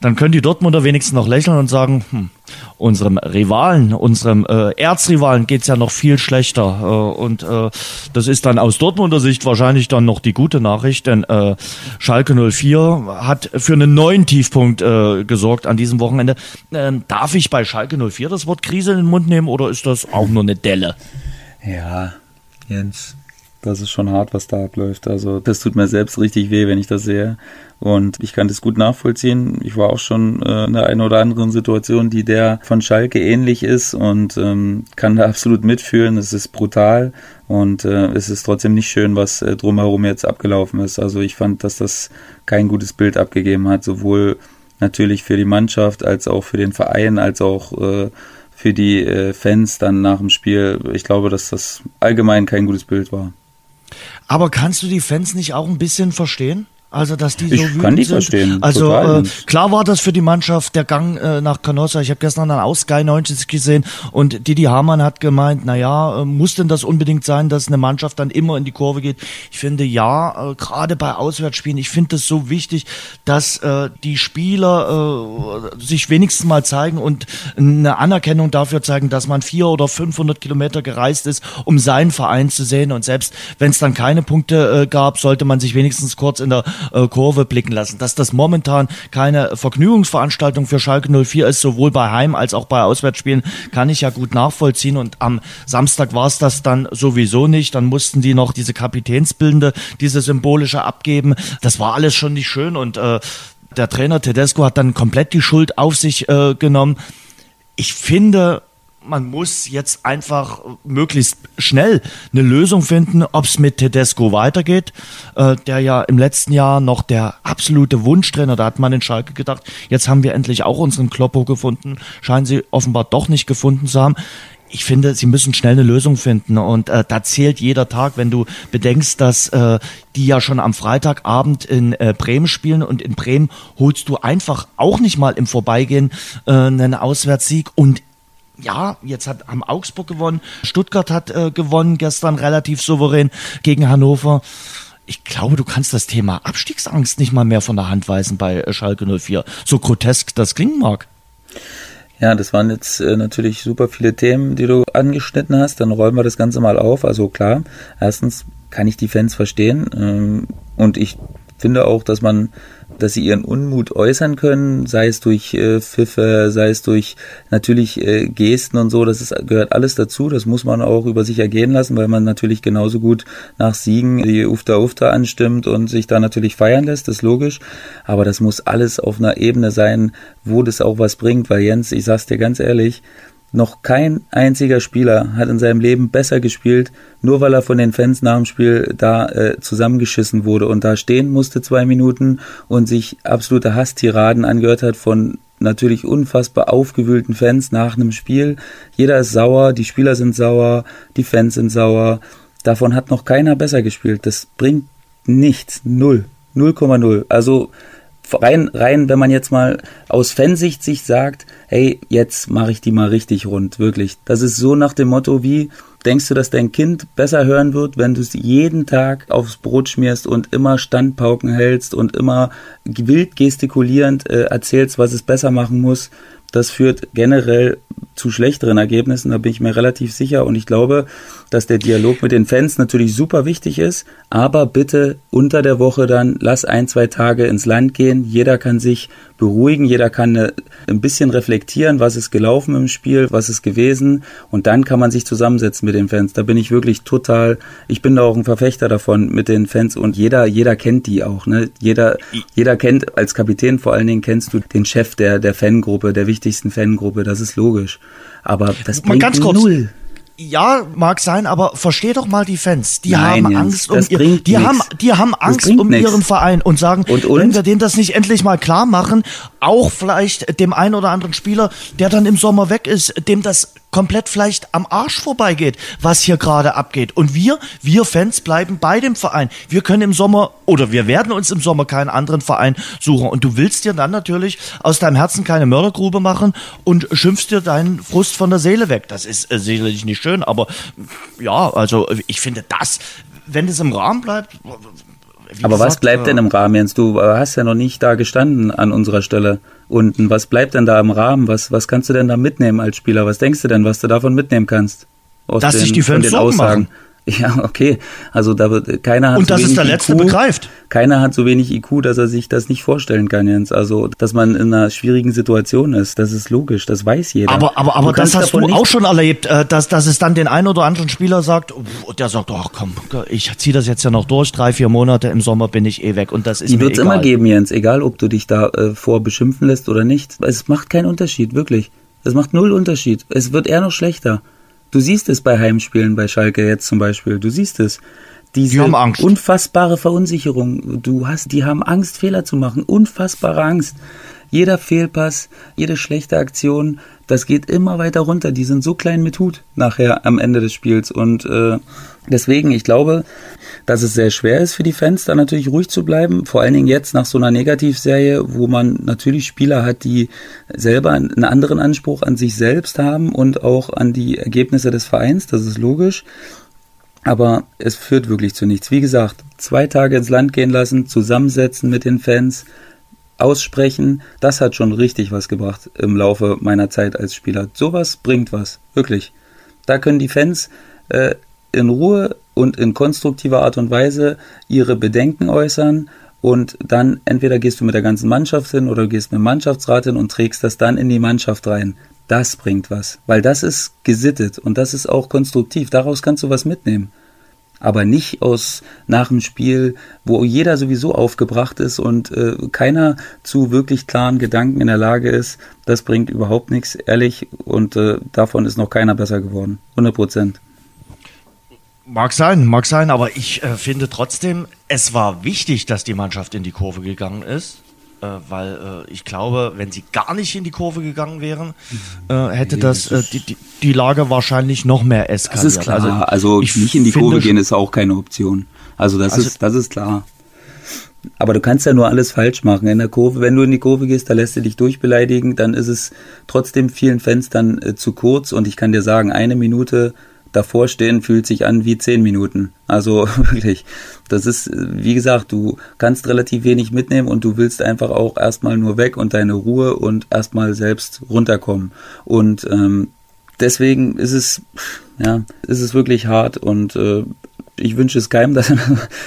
dann können die Dortmunder wenigstens noch lächeln und sagen, hm, unserem Rivalen, unserem äh, Erzrivalen geht's ja noch viel schlechter. Äh, und äh, das ist dann aus Dortmunder Sicht wahrscheinlich dann noch die gute Nachricht, denn äh, Schalke 04 hat für einen neuen Tiefpunkt äh, gesorgt an diesem Wochenende. Ähm, darf ich bei Schalke 04 das Wort Krise in den Mund nehmen oder ist das auch nur eine Delle? Ja, Jens, das ist schon hart, was da abläuft. Also das tut mir selbst richtig weh, wenn ich das sehe. Und ich kann das gut nachvollziehen. Ich war auch schon äh, in der einen oder anderen Situation, die der von Schalke ähnlich ist und ähm, kann da absolut mitfühlen. Es ist brutal und äh, es ist trotzdem nicht schön, was äh, drumherum jetzt abgelaufen ist. Also ich fand, dass das kein gutes Bild abgegeben hat, sowohl natürlich für die Mannschaft als auch für den Verein, als auch äh, für die äh, Fans dann nach dem Spiel. Ich glaube, dass das allgemein kein gutes Bild war. Aber kannst du die Fans nicht auch ein bisschen verstehen? Also, dass die so ich kann die sind. verstehen. Also, äh, klar war das für die Mannschaft der Gang äh, nach Canossa. Ich habe gestern dann auch Sky 90 gesehen und Didi Hamann hat gemeint, na ja, äh, muss denn das unbedingt sein, dass eine Mannschaft dann immer in die Kurve geht? Ich finde ja, äh, gerade bei Auswärtsspielen, ich finde es so wichtig, dass äh, die Spieler äh, sich wenigstens mal zeigen und eine Anerkennung dafür zeigen, dass man vier oder 500 Kilometer gereist ist, um seinen Verein zu sehen. Und selbst wenn es dann keine Punkte äh, gab, sollte man sich wenigstens kurz in der äh, Kurve blicken lassen. Dass das momentan keine Vergnügungsveranstaltung für Schalke 04 ist, sowohl bei Heim- als auch bei Auswärtsspielen, kann ich ja gut nachvollziehen. Und am Samstag war es das dann sowieso nicht. Dann mussten die noch diese Kapitänsbildende, diese symbolische abgeben. Das war alles schon nicht schön und äh, der Trainer Tedesco hat dann komplett die Schuld auf sich äh, genommen. Ich finde, man muss jetzt einfach möglichst schnell eine Lösung finden, ob es mit Tedesco weitergeht, äh, der ja im letzten Jahr noch der absolute Wunschtrainer, da hat man in Schalke gedacht, jetzt haben wir endlich auch unseren Kloppo gefunden, scheinen sie offenbar doch nicht gefunden zu haben. ich finde, sie müssen schnell eine Lösung finden und äh, da zählt jeder Tag, wenn du bedenkst, dass äh, die ja schon am Freitagabend in äh, Bremen spielen und in Bremen holst du einfach auch nicht mal im Vorbeigehen äh, einen Auswärtssieg und ja, jetzt hat haben Augsburg gewonnen, Stuttgart hat äh, gewonnen gestern relativ souverän gegen Hannover. Ich glaube, du kannst das Thema Abstiegsangst nicht mal mehr von der Hand weisen bei äh, Schalke 04. So grotesk das klingen mag. Ja, das waren jetzt äh, natürlich super viele Themen, die du angeschnitten hast. Dann räumen wir das Ganze mal auf. Also klar, erstens kann ich die Fans verstehen ähm, und ich finde auch, dass man dass sie ihren Unmut äußern können, sei es durch äh, Pfiffe, sei es durch natürlich äh, Gesten und so, das ist, gehört alles dazu, das muss man auch über sich ergehen lassen, weil man natürlich genauso gut nach Siegen die Ufta Ufta anstimmt und sich da natürlich feiern lässt, das ist logisch, aber das muss alles auf einer Ebene sein, wo das auch was bringt, weil Jens, ich sag's dir ganz ehrlich, noch kein einziger Spieler hat in seinem Leben besser gespielt, nur weil er von den Fans nach dem Spiel da äh, zusammengeschissen wurde und da stehen musste zwei Minuten und sich absolute Hasstiraden angehört hat von natürlich unfassbar aufgewühlten Fans nach einem Spiel. Jeder ist sauer, die Spieler sind sauer, die Fans sind sauer. Davon hat noch keiner besser gespielt. Das bringt nichts. Null. 0,0. Also rein, rein, wenn man jetzt mal aus Fansicht sich sagt, hey, jetzt mache ich die mal richtig rund, wirklich. Das ist so nach dem Motto wie, denkst du, dass dein Kind besser hören wird, wenn du es jeden Tag aufs Brot schmierst und immer Standpauken hältst und immer wild gestikulierend äh, erzählst, was es besser machen muss? Das führt generell zu schlechteren Ergebnissen, da bin ich mir relativ sicher. Und ich glaube, dass der Dialog mit den Fans natürlich super wichtig ist. Aber bitte unter der Woche dann lass ein, zwei Tage ins Land gehen. Jeder kann sich beruhigen, jeder kann eine, ein bisschen reflektieren, was ist gelaufen im Spiel, was ist gewesen. Und dann kann man sich zusammensetzen mit den Fans. Da bin ich wirklich total, ich bin da auch ein Verfechter davon mit den Fans und jeder, jeder kennt die auch. Ne? Jeder, jeder kennt, als Kapitän vor allen Dingen kennst du den Chef der, der Fangruppe, der wichtigsten Fangruppe. Das ist logisch. Aber das bringt ganz kurz, null. Ja, mag sein, aber versteh doch mal die Fans. Die Nein, haben Angst um ihr, die haben, die haben Angst um nix. ihren Verein und sagen, und, und? wenn wir denen das nicht endlich mal klar machen, auch vielleicht dem einen oder anderen Spieler, der dann im Sommer weg ist, dem das komplett vielleicht am Arsch vorbeigeht, was hier gerade abgeht. Und wir, wir Fans bleiben bei dem Verein. Wir können im Sommer oder wir werden uns im Sommer keinen anderen Verein suchen. Und du willst dir dann natürlich aus deinem Herzen keine Mördergrube machen und schimpfst dir deinen Frust von der Seele weg. Das ist äh, sicherlich nicht schön, aber ja, also ich finde das, wenn es im Rahmen bleibt, aber gesagt, was bleibt denn im Rahmen, Jens? Du hast ja noch nicht da gestanden an unserer Stelle unten. Was bleibt denn da im Rahmen? Was, was kannst du denn da mitnehmen als Spieler? Was denkst du denn, was du davon mitnehmen kannst? Aus Dass den, sich die Fans Sorgen Aussagen? machen. Ja, okay. Also da wird keiner hat Und so dass es der Letzte IQ, begreift. Keiner hat so wenig IQ, dass er sich das nicht vorstellen kann, Jens. Also, dass man in einer schwierigen Situation ist, das ist logisch, das weiß jeder. Aber, aber, aber das hast du auch schon erlebt, äh, dass, dass es dann den einen oder anderen Spieler sagt, der sagt, ach komm, ich ziehe das jetzt ja noch durch, drei, vier Monate, im Sommer bin ich eh weg und das ist Die wird es immer geben, Jens, egal ob du dich da äh, vor beschimpfen lässt oder nicht. Es macht keinen Unterschied, wirklich. Es macht null Unterschied. Es wird eher noch schlechter. Du siehst es bei Heimspielen bei Schalke jetzt zum Beispiel. Du siehst es. Diese die haben Angst. unfassbare Verunsicherung. Du hast, die haben Angst, Fehler zu machen. Unfassbare Angst. Jeder Fehlpass, jede schlechte Aktion, das geht immer weiter runter. Die sind so klein mit Hut nachher am Ende des Spiels. Und äh, deswegen, ich glaube, dass es sehr schwer ist für die Fans, da natürlich ruhig zu bleiben. Vor allen Dingen jetzt nach so einer Negativserie, wo man natürlich Spieler hat, die selber einen anderen Anspruch an sich selbst haben und auch an die Ergebnisse des Vereins. Das ist logisch. Aber es führt wirklich zu nichts. Wie gesagt, zwei Tage ins Land gehen lassen, zusammensetzen mit den Fans, aussprechen, das hat schon richtig was gebracht im Laufe meiner Zeit als Spieler. Sowas bringt was, wirklich. Da können die Fans äh, in Ruhe und in konstruktiver Art und Weise ihre Bedenken äußern und dann entweder gehst du mit der ganzen Mannschaft hin oder gehst mit dem Mannschaftsrat hin und trägst das dann in die Mannschaft rein. Das bringt was, weil das ist gesittet und das ist auch konstruktiv. Daraus kannst du was mitnehmen. Aber nicht aus nach dem Spiel, wo jeder sowieso aufgebracht ist und äh, keiner zu wirklich klaren Gedanken in der Lage ist. Das bringt überhaupt nichts, ehrlich. Und äh, davon ist noch keiner besser geworden. 100 Prozent. Mag sein, mag sein, aber ich äh, finde trotzdem, es war wichtig, dass die Mannschaft in die Kurve gegangen ist. Äh, weil äh, ich glaube, wenn sie gar nicht in die Kurve gegangen wären, äh, hätte nee, das, das die, die, die, Lage wahrscheinlich noch mehr eskaliert. Das ist klar. Also, also nicht in die Kurve gehen ist auch keine Option. Also das also, ist das ist klar. Aber du kannst ja nur alles falsch machen. In der Kurve, wenn du in die Kurve gehst, da lässt du dich durchbeleidigen, dann ist es trotzdem vielen Fans dann äh, zu kurz. Und ich kann dir sagen, eine Minute davor stehen fühlt sich an wie zehn Minuten. Also wirklich, das ist, wie gesagt, du kannst relativ wenig mitnehmen und du willst einfach auch erstmal nur weg und deine Ruhe und erstmal selbst runterkommen. Und ähm, deswegen ist es, ja, ist es wirklich hart und äh, ich wünsche es keinem, dass er,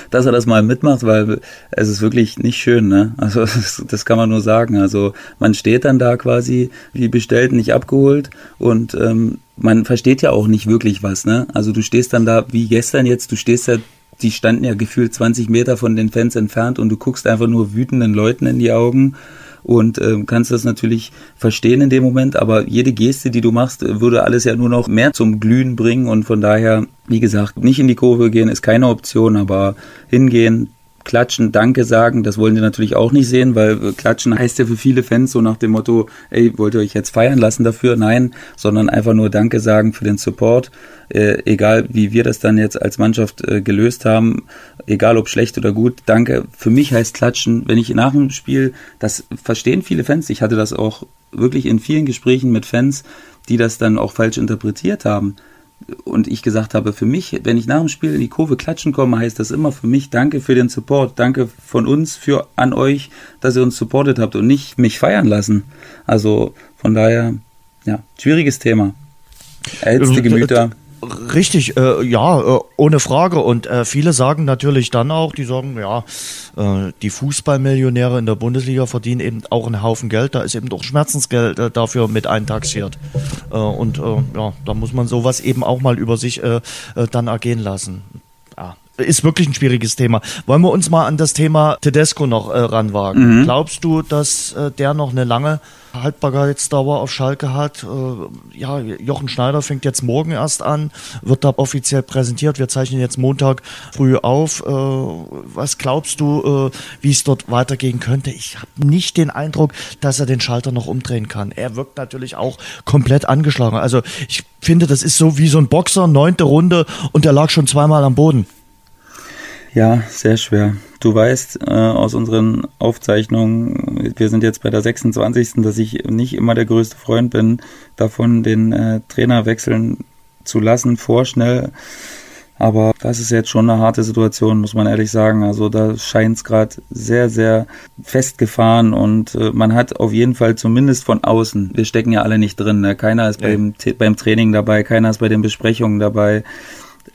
dass er das mal mitmacht, weil es ist wirklich nicht schön, ne? Also das, das, kann man nur sagen. Also man steht dann da quasi wie bestellt, nicht abgeholt und ähm, man versteht ja auch nicht wirklich was, ne? Also du stehst dann da wie gestern jetzt, du stehst ja die standen ja gefühlt 20 Meter von den Fans entfernt und du guckst einfach nur wütenden Leuten in die Augen und äh, kannst das natürlich verstehen in dem Moment, aber jede Geste, die du machst, würde alles ja nur noch mehr zum Glühen bringen. Und von daher, wie gesagt, nicht in die Kurve gehen ist keine Option, aber hingehen, klatschen, Danke sagen, das wollen die natürlich auch nicht sehen, weil äh, klatschen heißt ja für viele Fans so nach dem Motto, ey, wollt ihr euch jetzt feiern lassen dafür? Nein, sondern einfach nur Danke sagen für den Support, äh, egal wie wir das dann jetzt als Mannschaft äh, gelöst haben, egal ob schlecht oder gut, Danke. Für mich heißt klatschen, wenn ich nach dem Spiel, das verstehen viele Fans, ich hatte das auch wirklich in vielen Gesprächen mit Fans, die das dann auch falsch interpretiert haben und ich gesagt habe, für mich, wenn ich nach dem Spiel in die Kurve klatschen komme, heißt das immer für mich Danke für den Support, danke von uns für an euch, dass ihr uns supportet habt und nicht mich feiern lassen. Also von daher, ja, schwieriges Thema. Erhitzte Gemüter. Richtig, äh, ja, äh, ohne Frage. Und äh, viele sagen natürlich dann auch, die sagen, ja, äh, die Fußballmillionäre in der Bundesliga verdienen eben auch einen Haufen Geld. Da ist eben doch Schmerzensgeld äh, dafür mit eintaxiert. Äh, und ja, da muss man sowas eben auch mal über sich dann ergehen lassen. Ja, ist wirklich ein schwieriges Thema. Wollen wir uns mal an das Thema Tedesco noch ranwagen? Mhm. Glaubst du, dass der noch eine lange Haltbarkeitsdauer auf Schalke hat? Äh, ja, Jochen Schneider fängt jetzt morgen erst an, wird da offiziell präsentiert. Wir zeichnen jetzt Montag früh auf. Äh, was glaubst du, äh, wie es dort weitergehen könnte? Ich habe nicht den Eindruck, dass er den Schalter noch umdrehen kann. Er wirkt natürlich auch komplett angeschlagen. Also ich finde, das ist so wie so ein Boxer, neunte Runde und der lag schon zweimal am Boden. Ja, sehr schwer. Du weißt äh, aus unseren Aufzeichnungen, wir sind jetzt bei der 26., dass ich nicht immer der größte Freund bin, davon den äh, Trainer wechseln zu lassen, vorschnell. Aber das ist jetzt schon eine harte Situation, muss man ehrlich sagen. Also da scheint es gerade sehr, sehr festgefahren und äh, man hat auf jeden Fall zumindest von außen, wir stecken ja alle nicht drin, ne? keiner ist ja. beim, beim Training dabei, keiner ist bei den Besprechungen dabei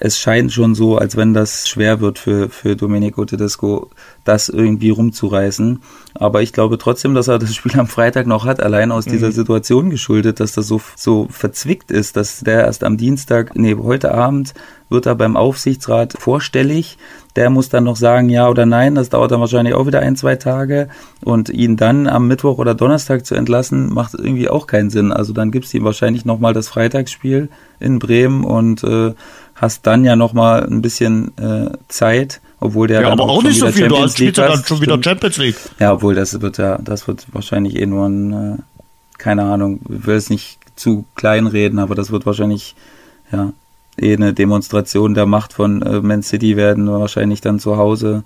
es scheint schon so, als wenn das schwer wird für, für Domenico Tedesco, das irgendwie rumzureißen. Aber ich glaube trotzdem, dass er das Spiel am Freitag noch hat, allein aus mhm. dieser Situation geschuldet, dass das so, so verzwickt ist, dass der erst am Dienstag, nee, heute Abend wird er beim Aufsichtsrat vorstellig. Der muss dann noch sagen, ja oder nein. Das dauert dann wahrscheinlich auch wieder ein, zwei Tage. Und ihn dann am Mittwoch oder Donnerstag zu entlassen, macht irgendwie auch keinen Sinn. Also dann gibt es ihm wahrscheinlich nochmal das Freitagsspiel in Bremen und äh, hast dann ja noch mal ein bisschen äh, Zeit, obwohl der ja, dann aber auch, auch nicht so viel. Champions du hast League dann schon wieder Champions League. Ja, obwohl das wird ja, das wird wahrscheinlich eh nur ein, äh, keine Ahnung, ich will es nicht zu klein reden, aber das wird wahrscheinlich ja eh eine Demonstration der Macht von äh, Man City werden, wahrscheinlich dann zu Hause.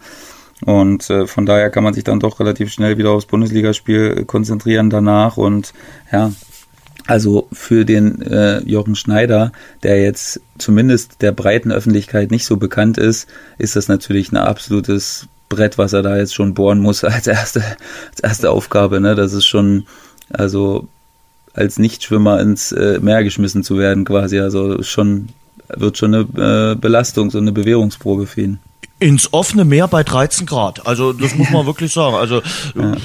Und äh, von daher kann man sich dann doch relativ schnell wieder aufs Bundesligaspiel konzentrieren danach. Und ja, also für den äh, Jochen Schneider, der jetzt zumindest der breiten Öffentlichkeit nicht so bekannt ist, ist das natürlich ein absolutes Brett, was er da jetzt schon bohren muss als erste, als erste Aufgabe. Ne? Das ist schon, also als Nichtschwimmer ins äh, Meer geschmissen zu werden quasi. Also schon wird schon eine äh, Belastung, so eine Bewährungsprobe für ihn ins offene Meer bei 13 Grad. Also das muss man wirklich sagen. Also ja.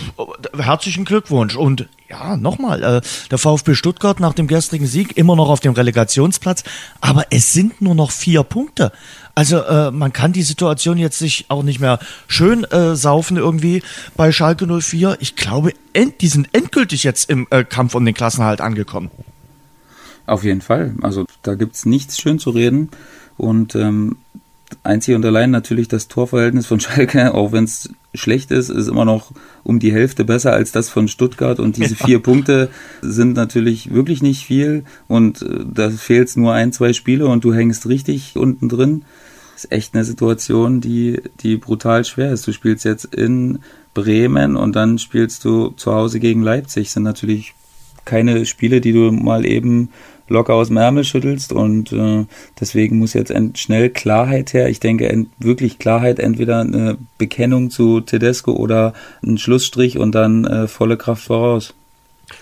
herzlichen Glückwunsch. Und ja, nochmal, äh, der VfB Stuttgart nach dem gestrigen Sieg immer noch auf dem Relegationsplatz, aber es sind nur noch vier Punkte. Also äh, man kann die Situation jetzt sich auch nicht mehr schön äh, saufen irgendwie bei Schalke 04. Ich glaube, end, die sind endgültig jetzt im äh, Kampf um den Klassenhalt angekommen. Auf jeden Fall. Also da gibt's nichts schön zu reden. Und ähm, einzig und allein natürlich das Torverhältnis von Schalke, auch wenn es schlecht ist, ist immer noch um die Hälfte besser als das von Stuttgart. Und diese ja. vier Punkte sind natürlich wirklich nicht viel. Und äh, da fehlt nur ein, zwei Spiele und du hängst richtig unten drin. Ist echt eine Situation, die, die brutal schwer ist. Du spielst jetzt in Bremen und dann spielst du zu Hause gegen Leipzig. Sind natürlich keine Spiele, die du mal eben locker aus dem Ärmel schüttelst und äh, deswegen muss jetzt schnell Klarheit her. Ich denke wirklich Klarheit, entweder eine Bekennung zu Tedesco oder ein Schlussstrich und dann äh, volle Kraft voraus.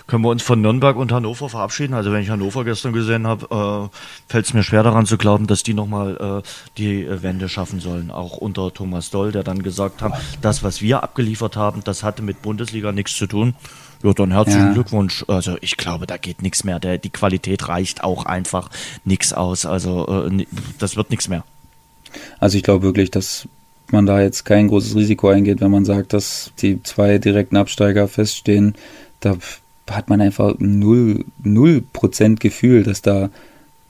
Können wir uns von Nürnberg und Hannover verabschieden? Also wenn ich Hannover gestern gesehen habe, äh, fällt es mir schwer daran zu glauben, dass die nochmal äh, die Wende schaffen sollen. Auch unter Thomas Doll, der dann gesagt hat, das, was wir abgeliefert haben, das hatte mit Bundesliga nichts zu tun. Ja, dann herzlichen ja. Glückwunsch. Also ich glaube, da geht nichts mehr. Der, die Qualität reicht auch einfach nichts aus. Also äh, das wird nichts mehr. Also ich glaube wirklich, dass man da jetzt kein großes Risiko eingeht, wenn man sagt, dass die zwei direkten Absteiger feststehen. Da hat man einfach null, null Prozent Gefühl, dass da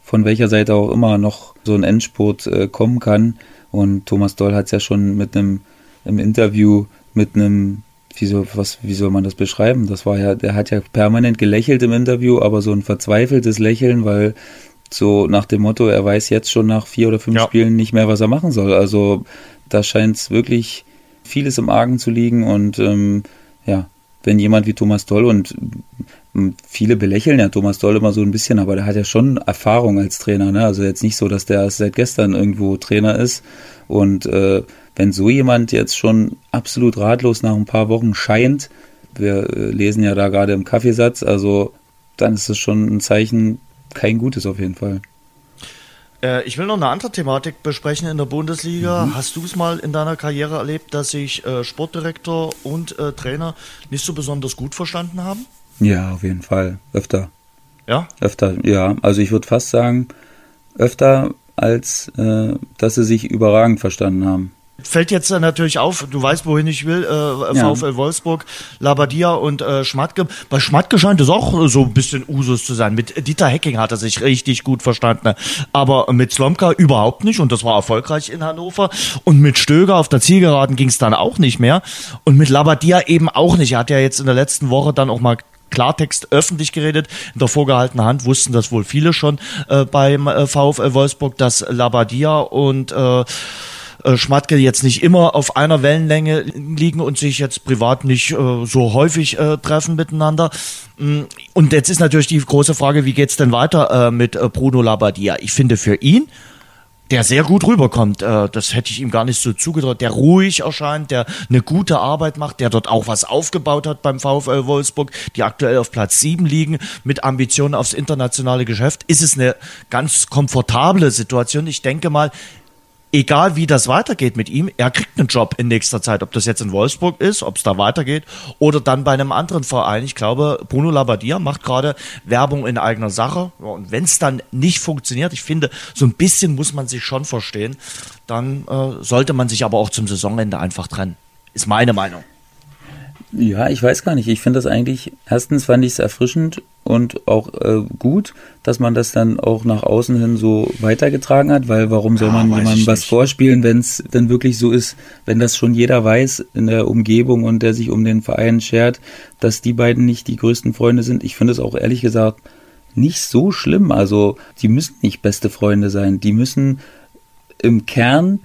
von welcher Seite auch immer noch so ein Endspurt äh, kommen kann. Und Thomas Doll hat es ja schon mit einem im Interview mit einem wie soll, was, wie soll man das beschreiben? Das war ja, der hat ja permanent gelächelt im Interview, aber so ein verzweifeltes Lächeln, weil so nach dem Motto, er weiß jetzt schon nach vier oder fünf ja. Spielen nicht mehr, was er machen soll. Also da scheint es wirklich vieles im Argen zu liegen und ähm, ja, wenn jemand wie Thomas Doll und viele belächeln ja Thomas Doll immer so ein bisschen, aber der hat ja schon Erfahrung als Trainer, ne? Also jetzt nicht so, dass der seit gestern irgendwo Trainer ist und äh, wenn so jemand jetzt schon absolut ratlos nach ein paar Wochen scheint, wir äh, lesen ja da gerade im Kaffeesatz, also dann ist es schon ein Zeichen, kein gutes auf jeden Fall. Äh, ich will noch eine andere Thematik besprechen in der Bundesliga. Mhm. Hast du es mal in deiner Karriere erlebt, dass sich äh, Sportdirektor und äh, Trainer nicht so besonders gut verstanden haben? Ja, auf jeden Fall. Öfter. Ja? Öfter, ja. Also ich würde fast sagen, öfter als äh, dass sie sich überragend verstanden haben fällt jetzt natürlich auf, du weißt, wohin ich will, äh, ja. VfL Wolfsburg, Labadia und äh, Schmatke. Bei Schmatke scheint es auch so ein bisschen Usus zu sein. Mit Dieter Hecking hat er sich richtig gut verstanden. Aber mit Slomka überhaupt nicht und das war erfolgreich in Hannover. Und mit Stöger auf der Zielgeraden ging es dann auch nicht mehr. Und mit Labadia eben auch nicht. Er hat ja jetzt in der letzten Woche dann auch mal Klartext öffentlich geredet. In der vorgehaltenen Hand wussten das wohl viele schon äh, beim äh, VfL Wolfsburg, dass Labadia und äh, äh, Schmatke jetzt nicht immer auf einer Wellenlänge liegen und sich jetzt privat nicht äh, so häufig äh, treffen miteinander. Mm, und jetzt ist natürlich die große Frage, wie geht's denn weiter äh, mit äh, Bruno Labbadia? Ich finde für ihn der sehr gut rüberkommt. Äh, das hätte ich ihm gar nicht so zugetraut. Der ruhig erscheint, der eine gute Arbeit macht, der dort auch was aufgebaut hat beim VfL Wolfsburg, die aktuell auf Platz 7 liegen mit Ambitionen aufs internationale Geschäft. Ist es eine ganz komfortable Situation. Ich denke mal, egal wie das weitergeht mit ihm, er kriegt einen Job in nächster Zeit. Ob das jetzt in Wolfsburg ist, ob es da weitergeht oder dann bei einem anderen Verein. Ich glaube, Bruno Labbadia macht gerade Werbung in eigener Sache. Und wenn es dann nicht funktioniert, ich finde, so ein bisschen muss man sich schon verstehen, dann äh, sollte man sich aber auch zum Saisonende einfach trennen. Ist meine Meinung. Ja, ich weiß gar nicht. Ich finde das eigentlich, erstens fand ich es erfrischend und auch äh, gut, dass man das dann auch nach außen hin so weitergetragen hat, weil warum soll ja, man jemandem was vorspielen, wenn es denn wirklich so ist, wenn das schon jeder weiß in der Umgebung und der sich um den Verein schert, dass die beiden nicht die größten Freunde sind. Ich finde es auch ehrlich gesagt nicht so schlimm. Also die müssen nicht beste Freunde sein. Die müssen im Kern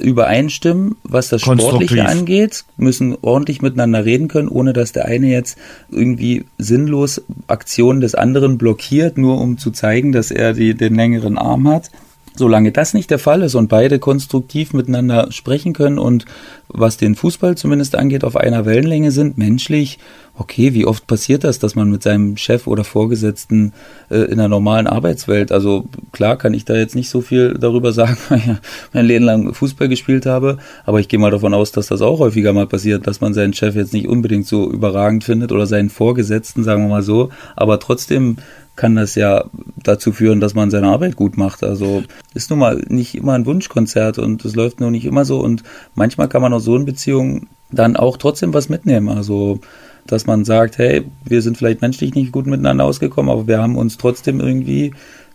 übereinstimmen, was das Sportliche angeht, müssen ordentlich miteinander reden können, ohne dass der eine jetzt irgendwie sinnlos Aktionen des anderen blockiert, nur um zu zeigen, dass er die, den längeren Arm hat. Solange das nicht der Fall ist und beide konstruktiv miteinander sprechen können und was den Fußball zumindest angeht, auf einer Wellenlänge sind, menschlich, okay, wie oft passiert das, dass man mit seinem Chef oder Vorgesetzten äh, in der normalen Arbeitswelt, also klar kann ich da jetzt nicht so viel darüber sagen, weil ich mein Leben lang Fußball gespielt habe, aber ich gehe mal davon aus, dass das auch häufiger mal passiert, dass man seinen Chef jetzt nicht unbedingt so überragend findet oder seinen Vorgesetzten, sagen wir mal so, aber trotzdem kann das ja dazu führen, dass man seine Arbeit gut macht. Also ist nun mal nicht immer ein Wunschkonzert und es läuft nur nicht immer so und manchmal kann man aus so in Beziehungen dann auch trotzdem was mitnehmen. Also dass man sagt, hey, wir sind vielleicht menschlich nicht gut miteinander ausgekommen, aber wir haben uns trotzdem irgendwie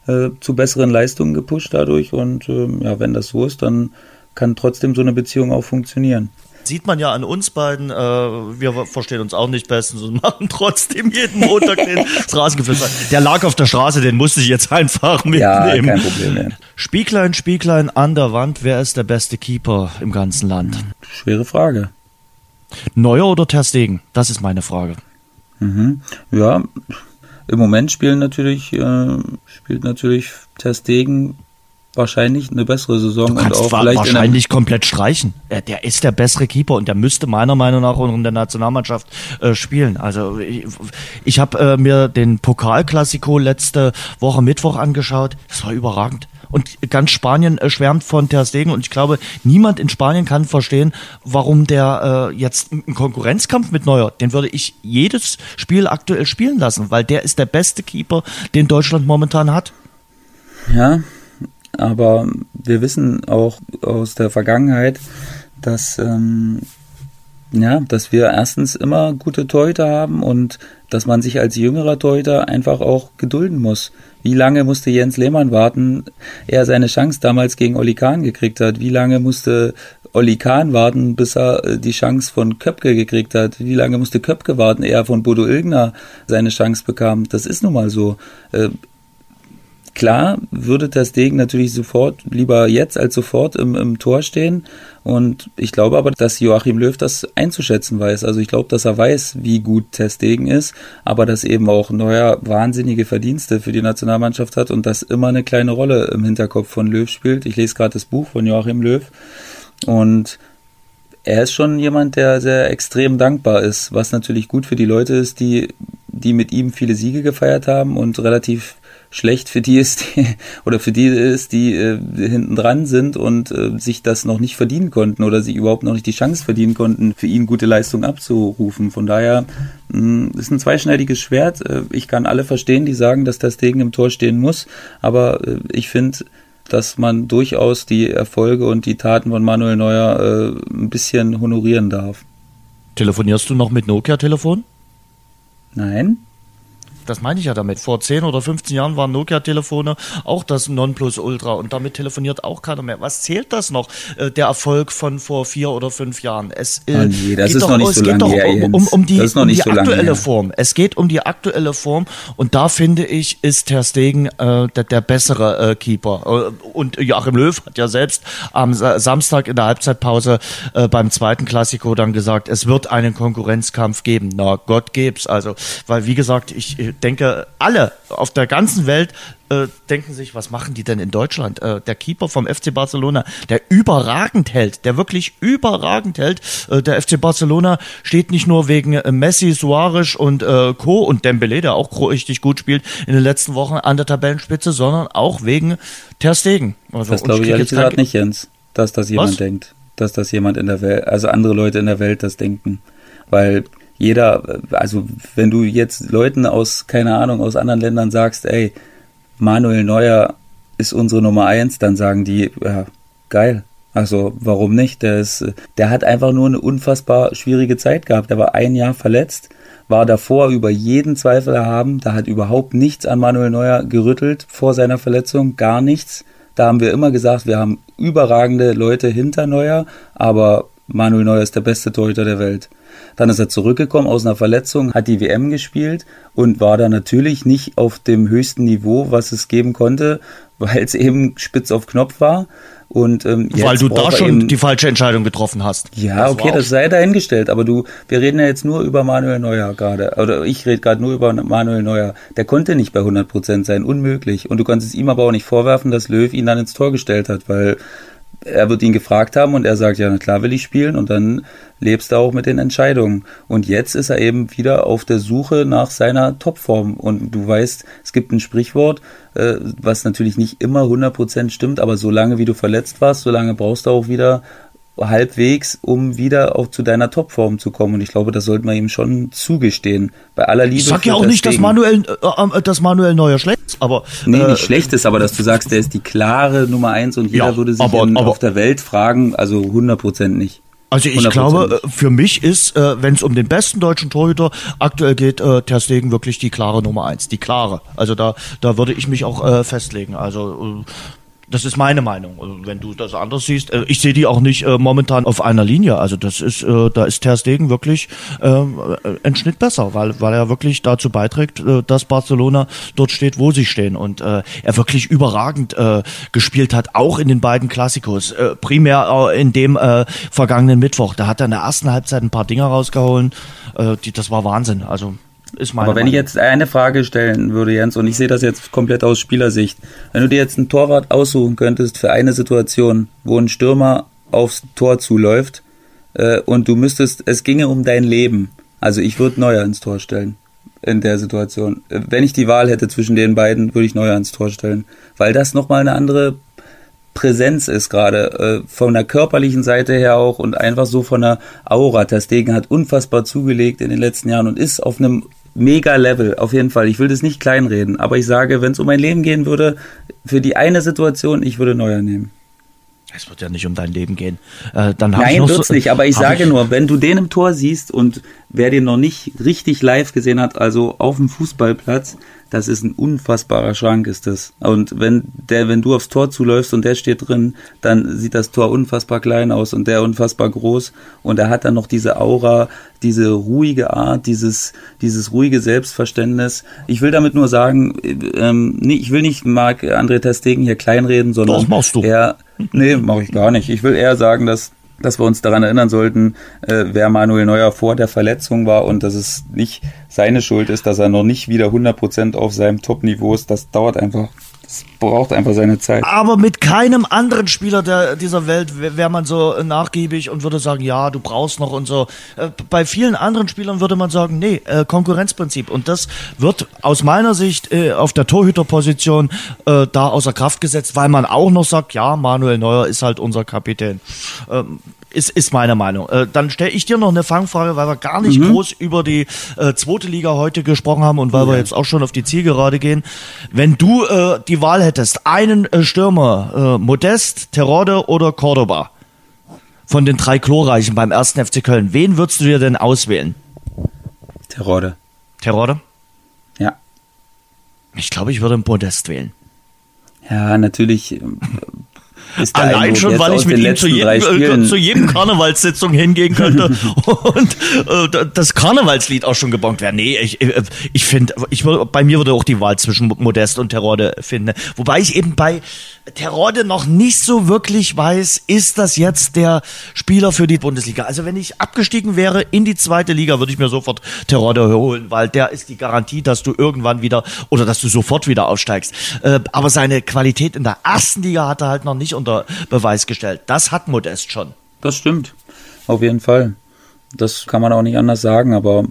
äh, zu besseren Leistungen gepusht dadurch. Und äh, ja, wenn das so ist, dann kann trotzdem so eine Beziehung auch funktionieren. Sieht man ja an uns beiden, äh, wir verstehen uns auch nicht bestens und machen trotzdem jeden Montag den Straßengeflüster. Der lag auf der Straße, den musste ich jetzt einfach mitnehmen. Ja, kein Problem. Mehr. Spieglein, Spieglein an der Wand, wer ist der beste Keeper im ganzen Land? Schwere Frage. Neuer oder Terstegen? Das ist meine Frage. Mhm. Ja, im Moment spielen natürlich, äh, spielt natürlich Terstegen wahrscheinlich eine bessere Saison du kannst und auch vielleicht wahrscheinlich komplett streichen. Er, der ist der bessere Keeper und der müsste meiner Meinung nach auch in der Nationalmannschaft äh, spielen. Also ich, ich habe äh, mir den Pokalklassiko letzte Woche Mittwoch angeschaut. Das war überragend. Und ganz Spanien äh, schwärmt von Ter Stegen und ich glaube, niemand in Spanien kann verstehen, warum der äh, jetzt einen Konkurrenzkampf mit Neuer, den würde ich jedes Spiel aktuell spielen lassen, weil der ist der beste Keeper, den Deutschland momentan hat. Ja, aber wir wissen auch aus der Vergangenheit, dass, ähm, ja, dass wir erstens immer gute Torhüter haben und dass man sich als jüngerer Torhüter einfach auch gedulden muss. Wie lange musste Jens Lehmann warten, er seine Chance damals gegen Oli Kahn gekriegt hat? Wie lange musste Oli Kahn warten, bis er äh, die Chance von Köpke gekriegt hat? Wie lange musste Köpke warten, eher von Bodo Ilgner seine Chance bekam? Das ist nun mal so. Klar würde das Degen natürlich sofort, lieber jetzt als sofort im, im Tor stehen. Und ich glaube aber, dass Joachim Löw das einzuschätzen weiß. Also ich glaube, dass er weiß, wie gut Testegen ist, aber dass eben auch Neuer wahnsinnige Verdienste für die Nationalmannschaft hat und das immer eine kleine Rolle im Hinterkopf von Löw spielt. Ich lese gerade das Buch von Joachim Löw und er ist schon jemand, der sehr extrem dankbar ist, was natürlich gut für die Leute ist, die, die mit ihm viele Siege gefeiert haben und relativ schlecht für die ist, die, oder für die ist, die äh, hinten dran sind und äh, sich das noch nicht verdienen konnten oder sich überhaupt noch nicht die Chance verdienen konnten, für ihn gute Leistung abzurufen. Von daher mh, mm, ist ein zweischneidiges Schwert. Äh, ich kann alle verstehen, die sagen, dass das Degen im Tor stehen muss, aber äh, ich finde, dass man durchaus die Erfolge und die Taten von Manuel Neuer äh, ein bisschen honorieren darf. Telefonierst du noch mit Nokia-Telefon? Nein. Das meine ich ja damit. Vor 10 oder 15 Jahren waren Nokia-Telefone auch das Nonplusultra und damit telefoniert auch keiner mehr. Was zählt das noch, äh, der Erfolg von vor vier oder fünf Jahren? Es, äh, oh nee, das ist doch, noch nicht so lange her, um, um, um, die, um die so aktuelle Form. Es geht um die aktuelle Form und da finde ich, ist Ter Stegen äh, der, der bessere äh, Keeper. Äh, und Joachim Löw hat ja selbst am Samstag in der Halbzeitpause äh, beim zweiten Klassiko dann gesagt, es wird einen Konkurrenzkampf geben. Na, Gott geb's. Also, weil wie gesagt, ich denke, alle auf der ganzen Welt äh, denken sich, was machen die denn in Deutschland? Äh, der Keeper vom FC Barcelona, der überragend hält, der wirklich überragend hält. Äh, der FC Barcelona steht nicht nur wegen äh, Messi, Suarez und äh, Co. und Dembele, der auch richtig gut spielt in den letzten Wochen an der Tabellenspitze, sondern auch wegen Ter Stegen. Also, das glaube ich ehrlich gesagt nicht, Jens, dass das jemand was? denkt. Dass das jemand in der Welt, also andere Leute in der Welt das denken. Weil jeder, also wenn du jetzt Leuten aus, keine Ahnung, aus anderen Ländern sagst, ey, Manuel Neuer ist unsere Nummer eins, dann sagen die, ja, geil. Also warum nicht? Der ist, der hat einfach nur eine unfassbar schwierige Zeit gehabt. Er war ein Jahr verletzt, war davor über jeden Zweifel erhaben. Da hat überhaupt nichts an Manuel Neuer gerüttelt vor seiner Verletzung, gar nichts. Da haben wir immer gesagt, wir haben überragende Leute hinter Neuer, aber Manuel Neuer ist der beste Torhüter der Welt. Dann ist er zurückgekommen aus einer Verletzung, hat die WM gespielt und war da natürlich nicht auf dem höchsten Niveau, was es geben konnte, weil es eben spitz auf Knopf war. Und, ähm, Weil du da schon die falsche Entscheidung getroffen hast. Ja, das okay, das sei dahingestellt. Aber du, wir reden ja jetzt nur über Manuel Neuer gerade. Oder ich rede gerade nur über Manuel Neuer. Der konnte nicht bei 100 Prozent sein, unmöglich. Und du kannst es ihm aber auch nicht vorwerfen, dass Löw ihn dann ins Tor gestellt hat, weil er wird ihn gefragt haben und er sagt, ja, na klar will ich spielen und dann lebst du auch mit den Entscheidungen. Und jetzt ist er eben wieder auf der Suche nach seiner Topform. Und du weißt, es gibt ein Sprichwort, äh, was natürlich nicht immer 100% stimmt, aber solange wie du verletzt warst, solange brauchst du auch wieder halbwegs, um wieder auch zu deiner Topform zu kommen. Und ich glaube, das sollte man ihm schon zugestehen. Bei aller Liebe. Ich sag ja auch nicht, dass Manuel, äh, äh, dass Manuel Neuer schlecht ist, aber. Nee, äh, nicht schlecht ist, aber dass du sagst, der ist die klare Nummer eins und jeder ja, würde sich aber, in, aber, auf der Welt fragen, also 100 Prozent nicht. Also ich glaube, äh, für mich ist, äh, wenn es um den besten deutschen Torhüter aktuell geht, äh, Ter Stegen wirklich die klare Nummer eins, die klare. Also da, da würde ich mich auch äh, festlegen. Also äh, das ist meine Meinung. Also, wenn du das anders siehst, äh, ich sehe die auch nicht äh, momentan auf einer Linie. Also das ist, äh, da ist Ter Stegen wirklich ähm, äh, ein Schnitt besser, weil, weil er wirklich dazu beiträgt, dass Barcelona dort steht, wo sie stehen und er wirklich überragend gespielt hat, auch in den beiden Klassikos. Primär in dem vergangenen Mittwoch. Da hat er in der ersten Halbzeit ein paar Dinger rausgehauen. Äh, die, das war Wahnsinn. Also ist meine Aber wenn Meinung. ich jetzt eine Frage stellen würde, Jens, und ich sehe das jetzt komplett aus Spielersicht, wenn du dir jetzt einen Torwart aussuchen könntest für eine Situation, wo ein Stürmer aufs Tor zuläuft äh, und du müsstest, es ginge um dein Leben, also ich würde Neuer ins Tor stellen in der Situation. Äh, wenn ich die Wahl hätte zwischen den beiden, würde ich Neuer ins Tor stellen, weil das nochmal eine andere Präsenz ist gerade, äh, von der körperlichen Seite her auch und einfach so von der Aura. Der Stegen hat unfassbar zugelegt in den letzten Jahren und ist auf einem mega Level, auf jeden Fall. Ich will das nicht kleinreden, aber ich sage, wenn es um mein Leben gehen würde, für die eine Situation, ich würde Neuer nehmen. Es wird ja nicht um dein Leben gehen. Äh, dann Nein, wird's so, nicht, aber ich sage ich nur, wenn du den im Tor siehst und wer den noch nicht richtig live gesehen hat, also auf dem Fußballplatz, das ist ein unfassbarer Schrank, ist das. Und wenn der, wenn du aufs Tor zuläufst und der steht drin, dann sieht das Tor unfassbar klein aus und der unfassbar groß. Und er hat dann noch diese Aura, diese ruhige Art, dieses, dieses ruhige Selbstverständnis. Ich will damit nur sagen, ähm, nee, ich will nicht Marc André Testegen hier kleinreden, sondern Doch, machst du. eher, nee, mache ich gar nicht. Ich will eher sagen, dass dass wir uns daran erinnern sollten, äh, wer Manuel Neuer vor der Verletzung war und dass es nicht seine Schuld ist, dass er noch nicht wieder 100% auf seinem Top-Niveau ist. Das dauert einfach das braucht einfach seine Zeit. Aber mit keinem anderen Spieler der, dieser Welt wäre man so nachgiebig und würde sagen, ja, du brauchst noch und so. Äh, bei vielen anderen Spielern würde man sagen, nee, äh, Konkurrenzprinzip. Und das wird aus meiner Sicht äh, auf der Torhüterposition da außer Kraft gesetzt, weil man auch noch sagt, ja, Manuel Neuer ist halt unser Kapitän. Ist, ist meine Meinung. Äh, dann stelle ich dir noch eine Fangfrage, weil wir gar nicht mhm. groß über die äh, zweite Liga heute gesprochen haben und weil ja. wir jetzt auch schon auf die Zielgerade gehen. Wenn du äh, die Wahl hättest, einen äh, Stürmer, äh, Modest, Terode oder Cordoba, von den drei Chlorreichen beim ersten FC Köln, wen würdest du dir denn auswählen? Terode. Terode? Ja. Ich glaube, ich würde Modest wählen. Ja, natürlich Allein schon, weil ich mit ihm zu jedem, äh, zu jedem Karnevalssitzung hingehen könnte und äh, das Karnevalslied auch schon gebongt wäre. Nee, ich, äh, ich finde, ich, bei mir würde auch die Wahl zwischen Modest und Terrorde finden. Wobei ich eben bei Terrorde noch nicht so wirklich weiß, ist das jetzt der Spieler für die Bundesliga? Also wenn ich abgestiegen wäre in die zweite Liga, würde ich mir sofort Terrorde holen, weil der ist die Garantie, dass du irgendwann wieder oder dass du sofort wieder aufsteigst. Äh, aber seine Qualität in der ersten Liga hat er halt noch nicht und unter Beweis gestellt. Das hat Modest schon. Das stimmt. Auf jeden Fall. Das kann man auch nicht anders sagen, aber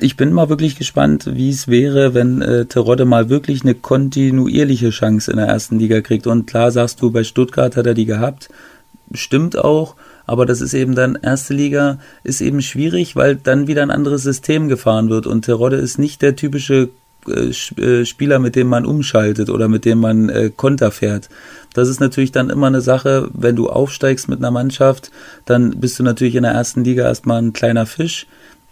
ich bin mal wirklich gespannt, wie es wäre, wenn äh, Terodde mal wirklich eine kontinuierliche Chance in der ersten Liga kriegt. Und klar sagst du, bei Stuttgart hat er die gehabt. Stimmt auch, aber das ist eben dann erste Liga ist eben schwierig, weil dann wieder ein anderes System gefahren wird und Terodde ist nicht der typische Spieler, mit dem man umschaltet oder mit dem man äh, Konter fährt. Das ist natürlich dann immer eine Sache, wenn du aufsteigst mit einer Mannschaft, dann bist du natürlich in der ersten Liga erstmal ein kleiner Fisch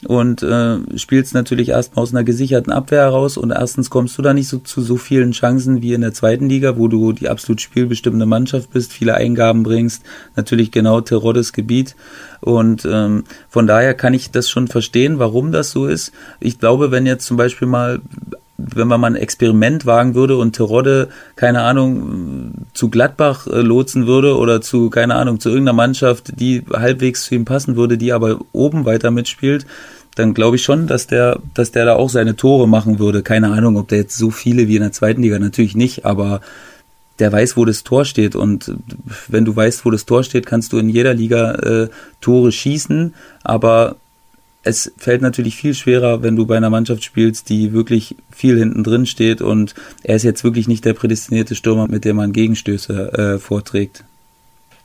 und äh, spielst natürlich erstmal aus einer gesicherten Abwehr heraus und erstens kommst du da nicht so zu so vielen Chancen wie in der zweiten Liga, wo du die absolut spielbestimmende Mannschaft bist, viele Eingaben bringst, natürlich genau Teroddes Gebiet und ähm, von daher kann ich das schon verstehen, warum das so ist. Ich glaube, wenn jetzt zum Beispiel mal wenn man mal ein Experiment wagen würde und Terodde, keine Ahnung, zu Gladbach äh, lotsen würde oder zu, keine Ahnung, zu irgendeiner Mannschaft, die halbwegs zu ihm passen würde, die aber oben weiter mitspielt, dann glaube ich schon, dass der, dass der da auch seine Tore machen würde. Keine Ahnung, ob der jetzt so viele wie in der zweiten Liga, natürlich nicht, aber der weiß, wo das Tor steht. Und wenn du weißt, wo das Tor steht, kannst du in jeder Liga äh, Tore schießen, aber es fällt natürlich viel schwerer, wenn du bei einer Mannschaft spielst, die wirklich viel hinten drin steht und er ist jetzt wirklich nicht der prädestinierte Stürmer, mit dem man Gegenstöße äh, vorträgt.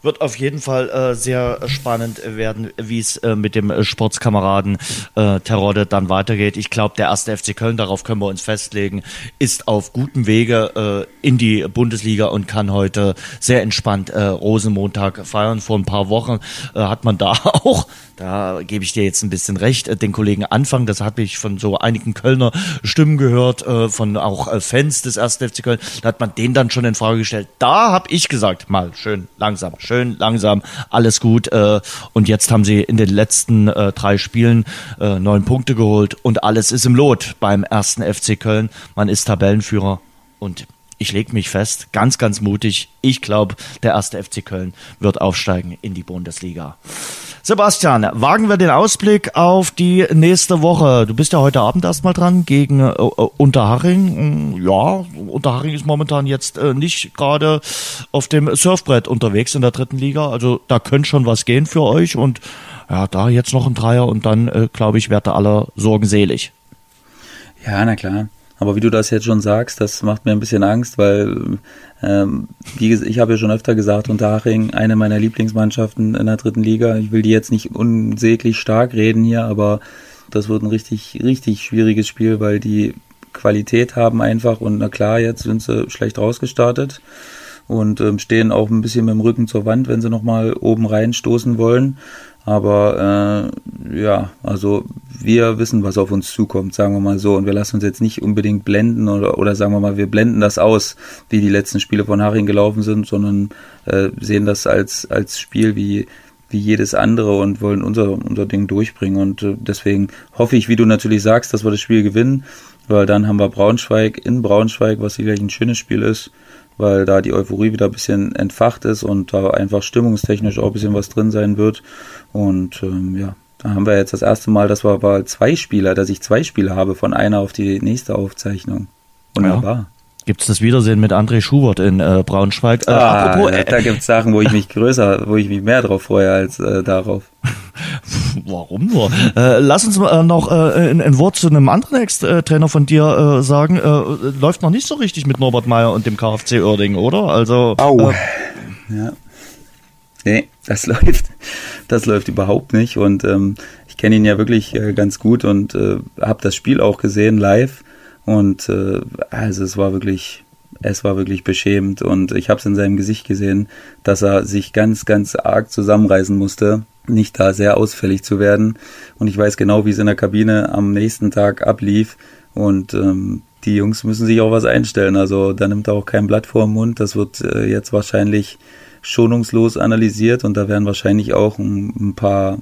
Wird auf jeden Fall äh, sehr spannend werden, wie es äh, mit dem Sportskameraden äh, Terodde dann weitergeht. Ich glaube, der erste FC Köln, darauf können wir uns festlegen, ist auf gutem Wege äh, in die Bundesliga und kann heute sehr entspannt äh, Rosenmontag feiern. Vor ein paar Wochen äh, hat man da auch da gebe ich dir jetzt ein bisschen recht, äh, den Kollegen Anfang, das habe ich von so einigen Kölner Stimmen gehört, äh, von auch äh, Fans des 1. FC Köln, da hat man den dann schon in Frage gestellt. Da habe ich gesagt, mal schön langsam, schön langsam, alles gut. Und jetzt haben sie in den letzten drei Spielen neun Punkte geholt und alles ist im Lot beim 1. FC Köln. Man ist Tabellenführer und ich lege mich fest, ganz, ganz mutig. Ich glaube, der erste FC Köln wird aufsteigen in die Bundesliga. Sebastian, wagen wir den Ausblick auf die nächste Woche. Du bist ja heute Abend erstmal dran gegen äh, äh Unterhaching. Mm, ja, Unterhaching ist momentan jetzt äh, nicht gerade auf dem Surfbrett unterwegs in der dritten Liga. Also da könnte schon was gehen für euch. Und ja, da jetzt noch ein Dreier und dann, äh, glaube ich, werde aller Sorgen selig. Ja, na klar. Aber wie du das jetzt schon sagst, das macht mir ein bisschen Angst, weil ähm, wie ich habe ja schon öfter gesagt, Unterhaching, eine meiner Lieblingsmannschaften in der dritten Liga. Ich will die jetzt nicht unsäglich stark reden hier, aber das wird ein richtig, richtig schwieriges Spiel, weil die Qualität haben einfach und na klar, jetzt sind sie schlecht rausgestartet und ähm, stehen auch ein bisschen mit dem Rücken zur Wand, wenn sie nochmal oben reinstoßen wollen. Aber äh, ja, also wir wissen, was auf uns zukommt, sagen wir mal so. Und wir lassen uns jetzt nicht unbedingt blenden oder, oder sagen wir mal, wir blenden das aus, wie die letzten Spiele von Haring gelaufen sind, sondern äh, sehen das als, als Spiel wie, wie jedes andere und wollen unser, unser Ding durchbringen. Und äh, deswegen hoffe ich, wie du natürlich sagst, dass wir das Spiel gewinnen, weil dann haben wir Braunschweig in Braunschweig, was sicherlich ein schönes Spiel ist weil da die Euphorie wieder ein bisschen entfacht ist und da einfach stimmungstechnisch auch ein bisschen was drin sein wird. Und ähm, ja, da haben wir jetzt das erste Mal, dass wir mal zwei Spieler, dass ich zwei Spiele habe von einer auf die nächste Aufzeichnung. Wunderbar. Ja. Gibt es das Wiedersehen mit André Schubert in äh, Braunschweig? Äh, ah, apropos, äh, da gibt es Sachen, wo ich mich größer, wo ich mich mehr drauf freue als äh, darauf. Warum nur? Äh, lass uns äh, noch ein, Wort zu einem anderen Ex-Trainer von dir sagen. Läuft noch nicht so richtig mit Norbert Meyer und dem KfC Oerding, oder? Also. Au. Ja. Nee, das läuft. Das läuft überhaupt nicht. Und ähm, ich kenne ihn ja wirklich ganz gut und habe das Spiel auch gesehen live. Und äh, also es war wirklich, es war wirklich beschämend. Und ich habe es in seinem Gesicht gesehen, dass er sich ganz, ganz arg zusammenreißen musste, nicht da sehr ausfällig zu werden. Und ich weiß genau, wie es in der Kabine am nächsten Tag ablief. Und ähm, die Jungs müssen sich auch was einstellen. Also da nimmt er auch kein Blatt vor den Mund. Das wird äh, jetzt wahrscheinlich schonungslos analysiert und da werden wahrscheinlich auch ein, ein paar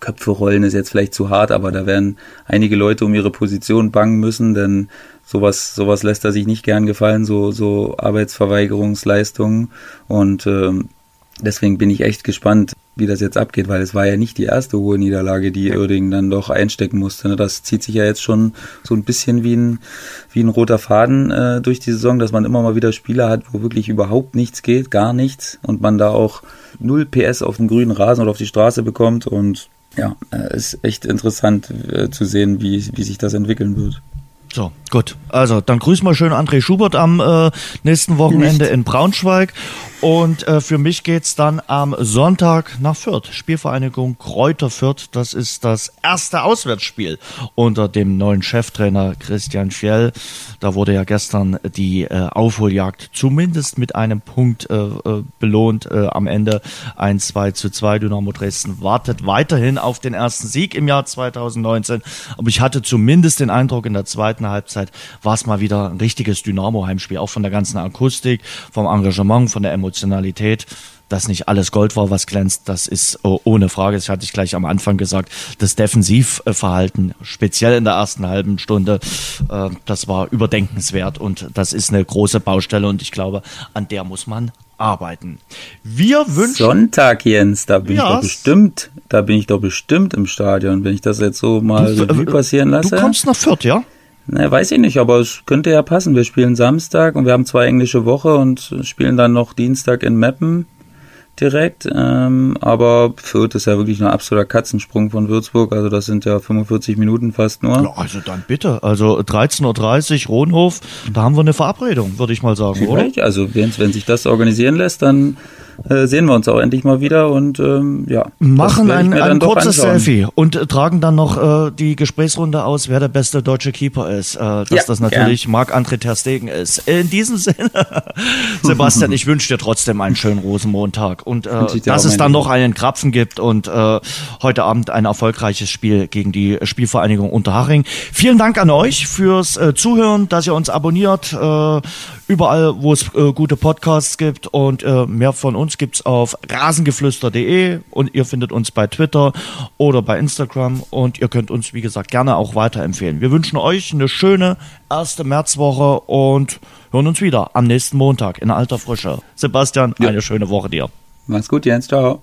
Köpfe rollen ist jetzt vielleicht zu hart, aber da werden einige Leute um ihre Position bangen müssen, denn sowas, sowas lässt er sich nicht gern gefallen, so, so Arbeitsverweigerungsleistungen. Und ähm, deswegen bin ich echt gespannt, wie das jetzt abgeht, weil es war ja nicht die erste hohe Niederlage, die Irding dann doch einstecken musste. Ne? Das zieht sich ja jetzt schon so ein bisschen wie ein, wie ein roter Faden äh, durch die Saison, dass man immer mal wieder Spieler hat, wo wirklich überhaupt nichts geht, gar nichts und man da auch null PS auf den grünen Rasen oder auf die Straße bekommt und ja, äh, ist echt interessant äh, zu sehen, wie, wie sich das entwickeln wird. So, gut. Also, dann grüßen wir schön André Schubert am äh, nächsten Wochenende Nicht. in Braunschweig und äh, für mich geht's dann am Sonntag nach Fürth. Spielvereinigung Kräuter Fürth. Das ist das erste Auswärtsspiel unter dem neuen Cheftrainer Christian Fjell. Da wurde ja gestern die äh, Aufholjagd zumindest mit einem Punkt äh, äh belohnt. Äh, am Ende 1 2 zu 2. Dynamo Dresden wartet weiterhin auf den ersten Sieg im Jahr 2019. Aber ich hatte zumindest den Eindruck, in der zweiten Halbzeit war es mal wieder ein richtiges Dynamo-Heimspiel. Auch von der ganzen Akustik, vom Engagement, von der Emotion Emotionalität, dass nicht alles Gold war, was glänzt, das ist oh, ohne Frage, das hatte ich gleich am Anfang gesagt, das Defensivverhalten, speziell in der ersten halben Stunde, äh, das war überdenkenswert und das ist eine große Baustelle und ich glaube, an der muss man arbeiten. Wir wünschen Sonntag, Jens, da bin ja, ich doch bestimmt, da bin ich doch bestimmt im Stadion, wenn ich das jetzt so mal du, Revue passieren lasse. Du kommst nach Fürth, ja? Ne, weiß ich nicht, aber es könnte ja passen. Wir spielen Samstag und wir haben zwei englische Woche und spielen dann noch Dienstag in Meppen direkt. Ähm, aber Fürth ist ja wirklich ein absoluter Katzensprung von Würzburg. Also das sind ja 45 Minuten fast nur. Ja, also dann bitte. Also 13.30 Uhr Rohnhof, da haben wir eine Verabredung, würde ich mal sagen, Vielleicht. oder? Also wenn, wenn sich das organisieren lässt, dann äh, sehen wir uns auch endlich mal wieder und ähm, ja. Machen ein, ein kurzes Selfie und äh, tragen dann noch äh, die Gesprächsrunde aus, wer der beste deutsche Keeper ist. Äh, dass ja, das natürlich Marc-André Ter Stegen ist. In diesem Sinne, Sebastian, ich wünsche dir trotzdem einen schönen Rosenmontag und äh, dass es dann noch einen Krapfen gibt und äh, heute Abend ein erfolgreiches Spiel gegen die Spielvereinigung Unterhaching. Vielen Dank an euch fürs äh, Zuhören, dass ihr uns abonniert, äh, überall, wo es äh, gute Podcasts gibt und äh, mehr von uns gibt's auf rasengeflüster.de und ihr findet uns bei Twitter oder bei Instagram und ihr könnt uns, wie gesagt, gerne auch weiterempfehlen. Wir wünschen euch eine schöne erste Märzwoche und hören uns wieder am nächsten Montag in alter Frische. Sebastian, ja. eine schöne Woche dir. Mach's gut, Jens. Ciao.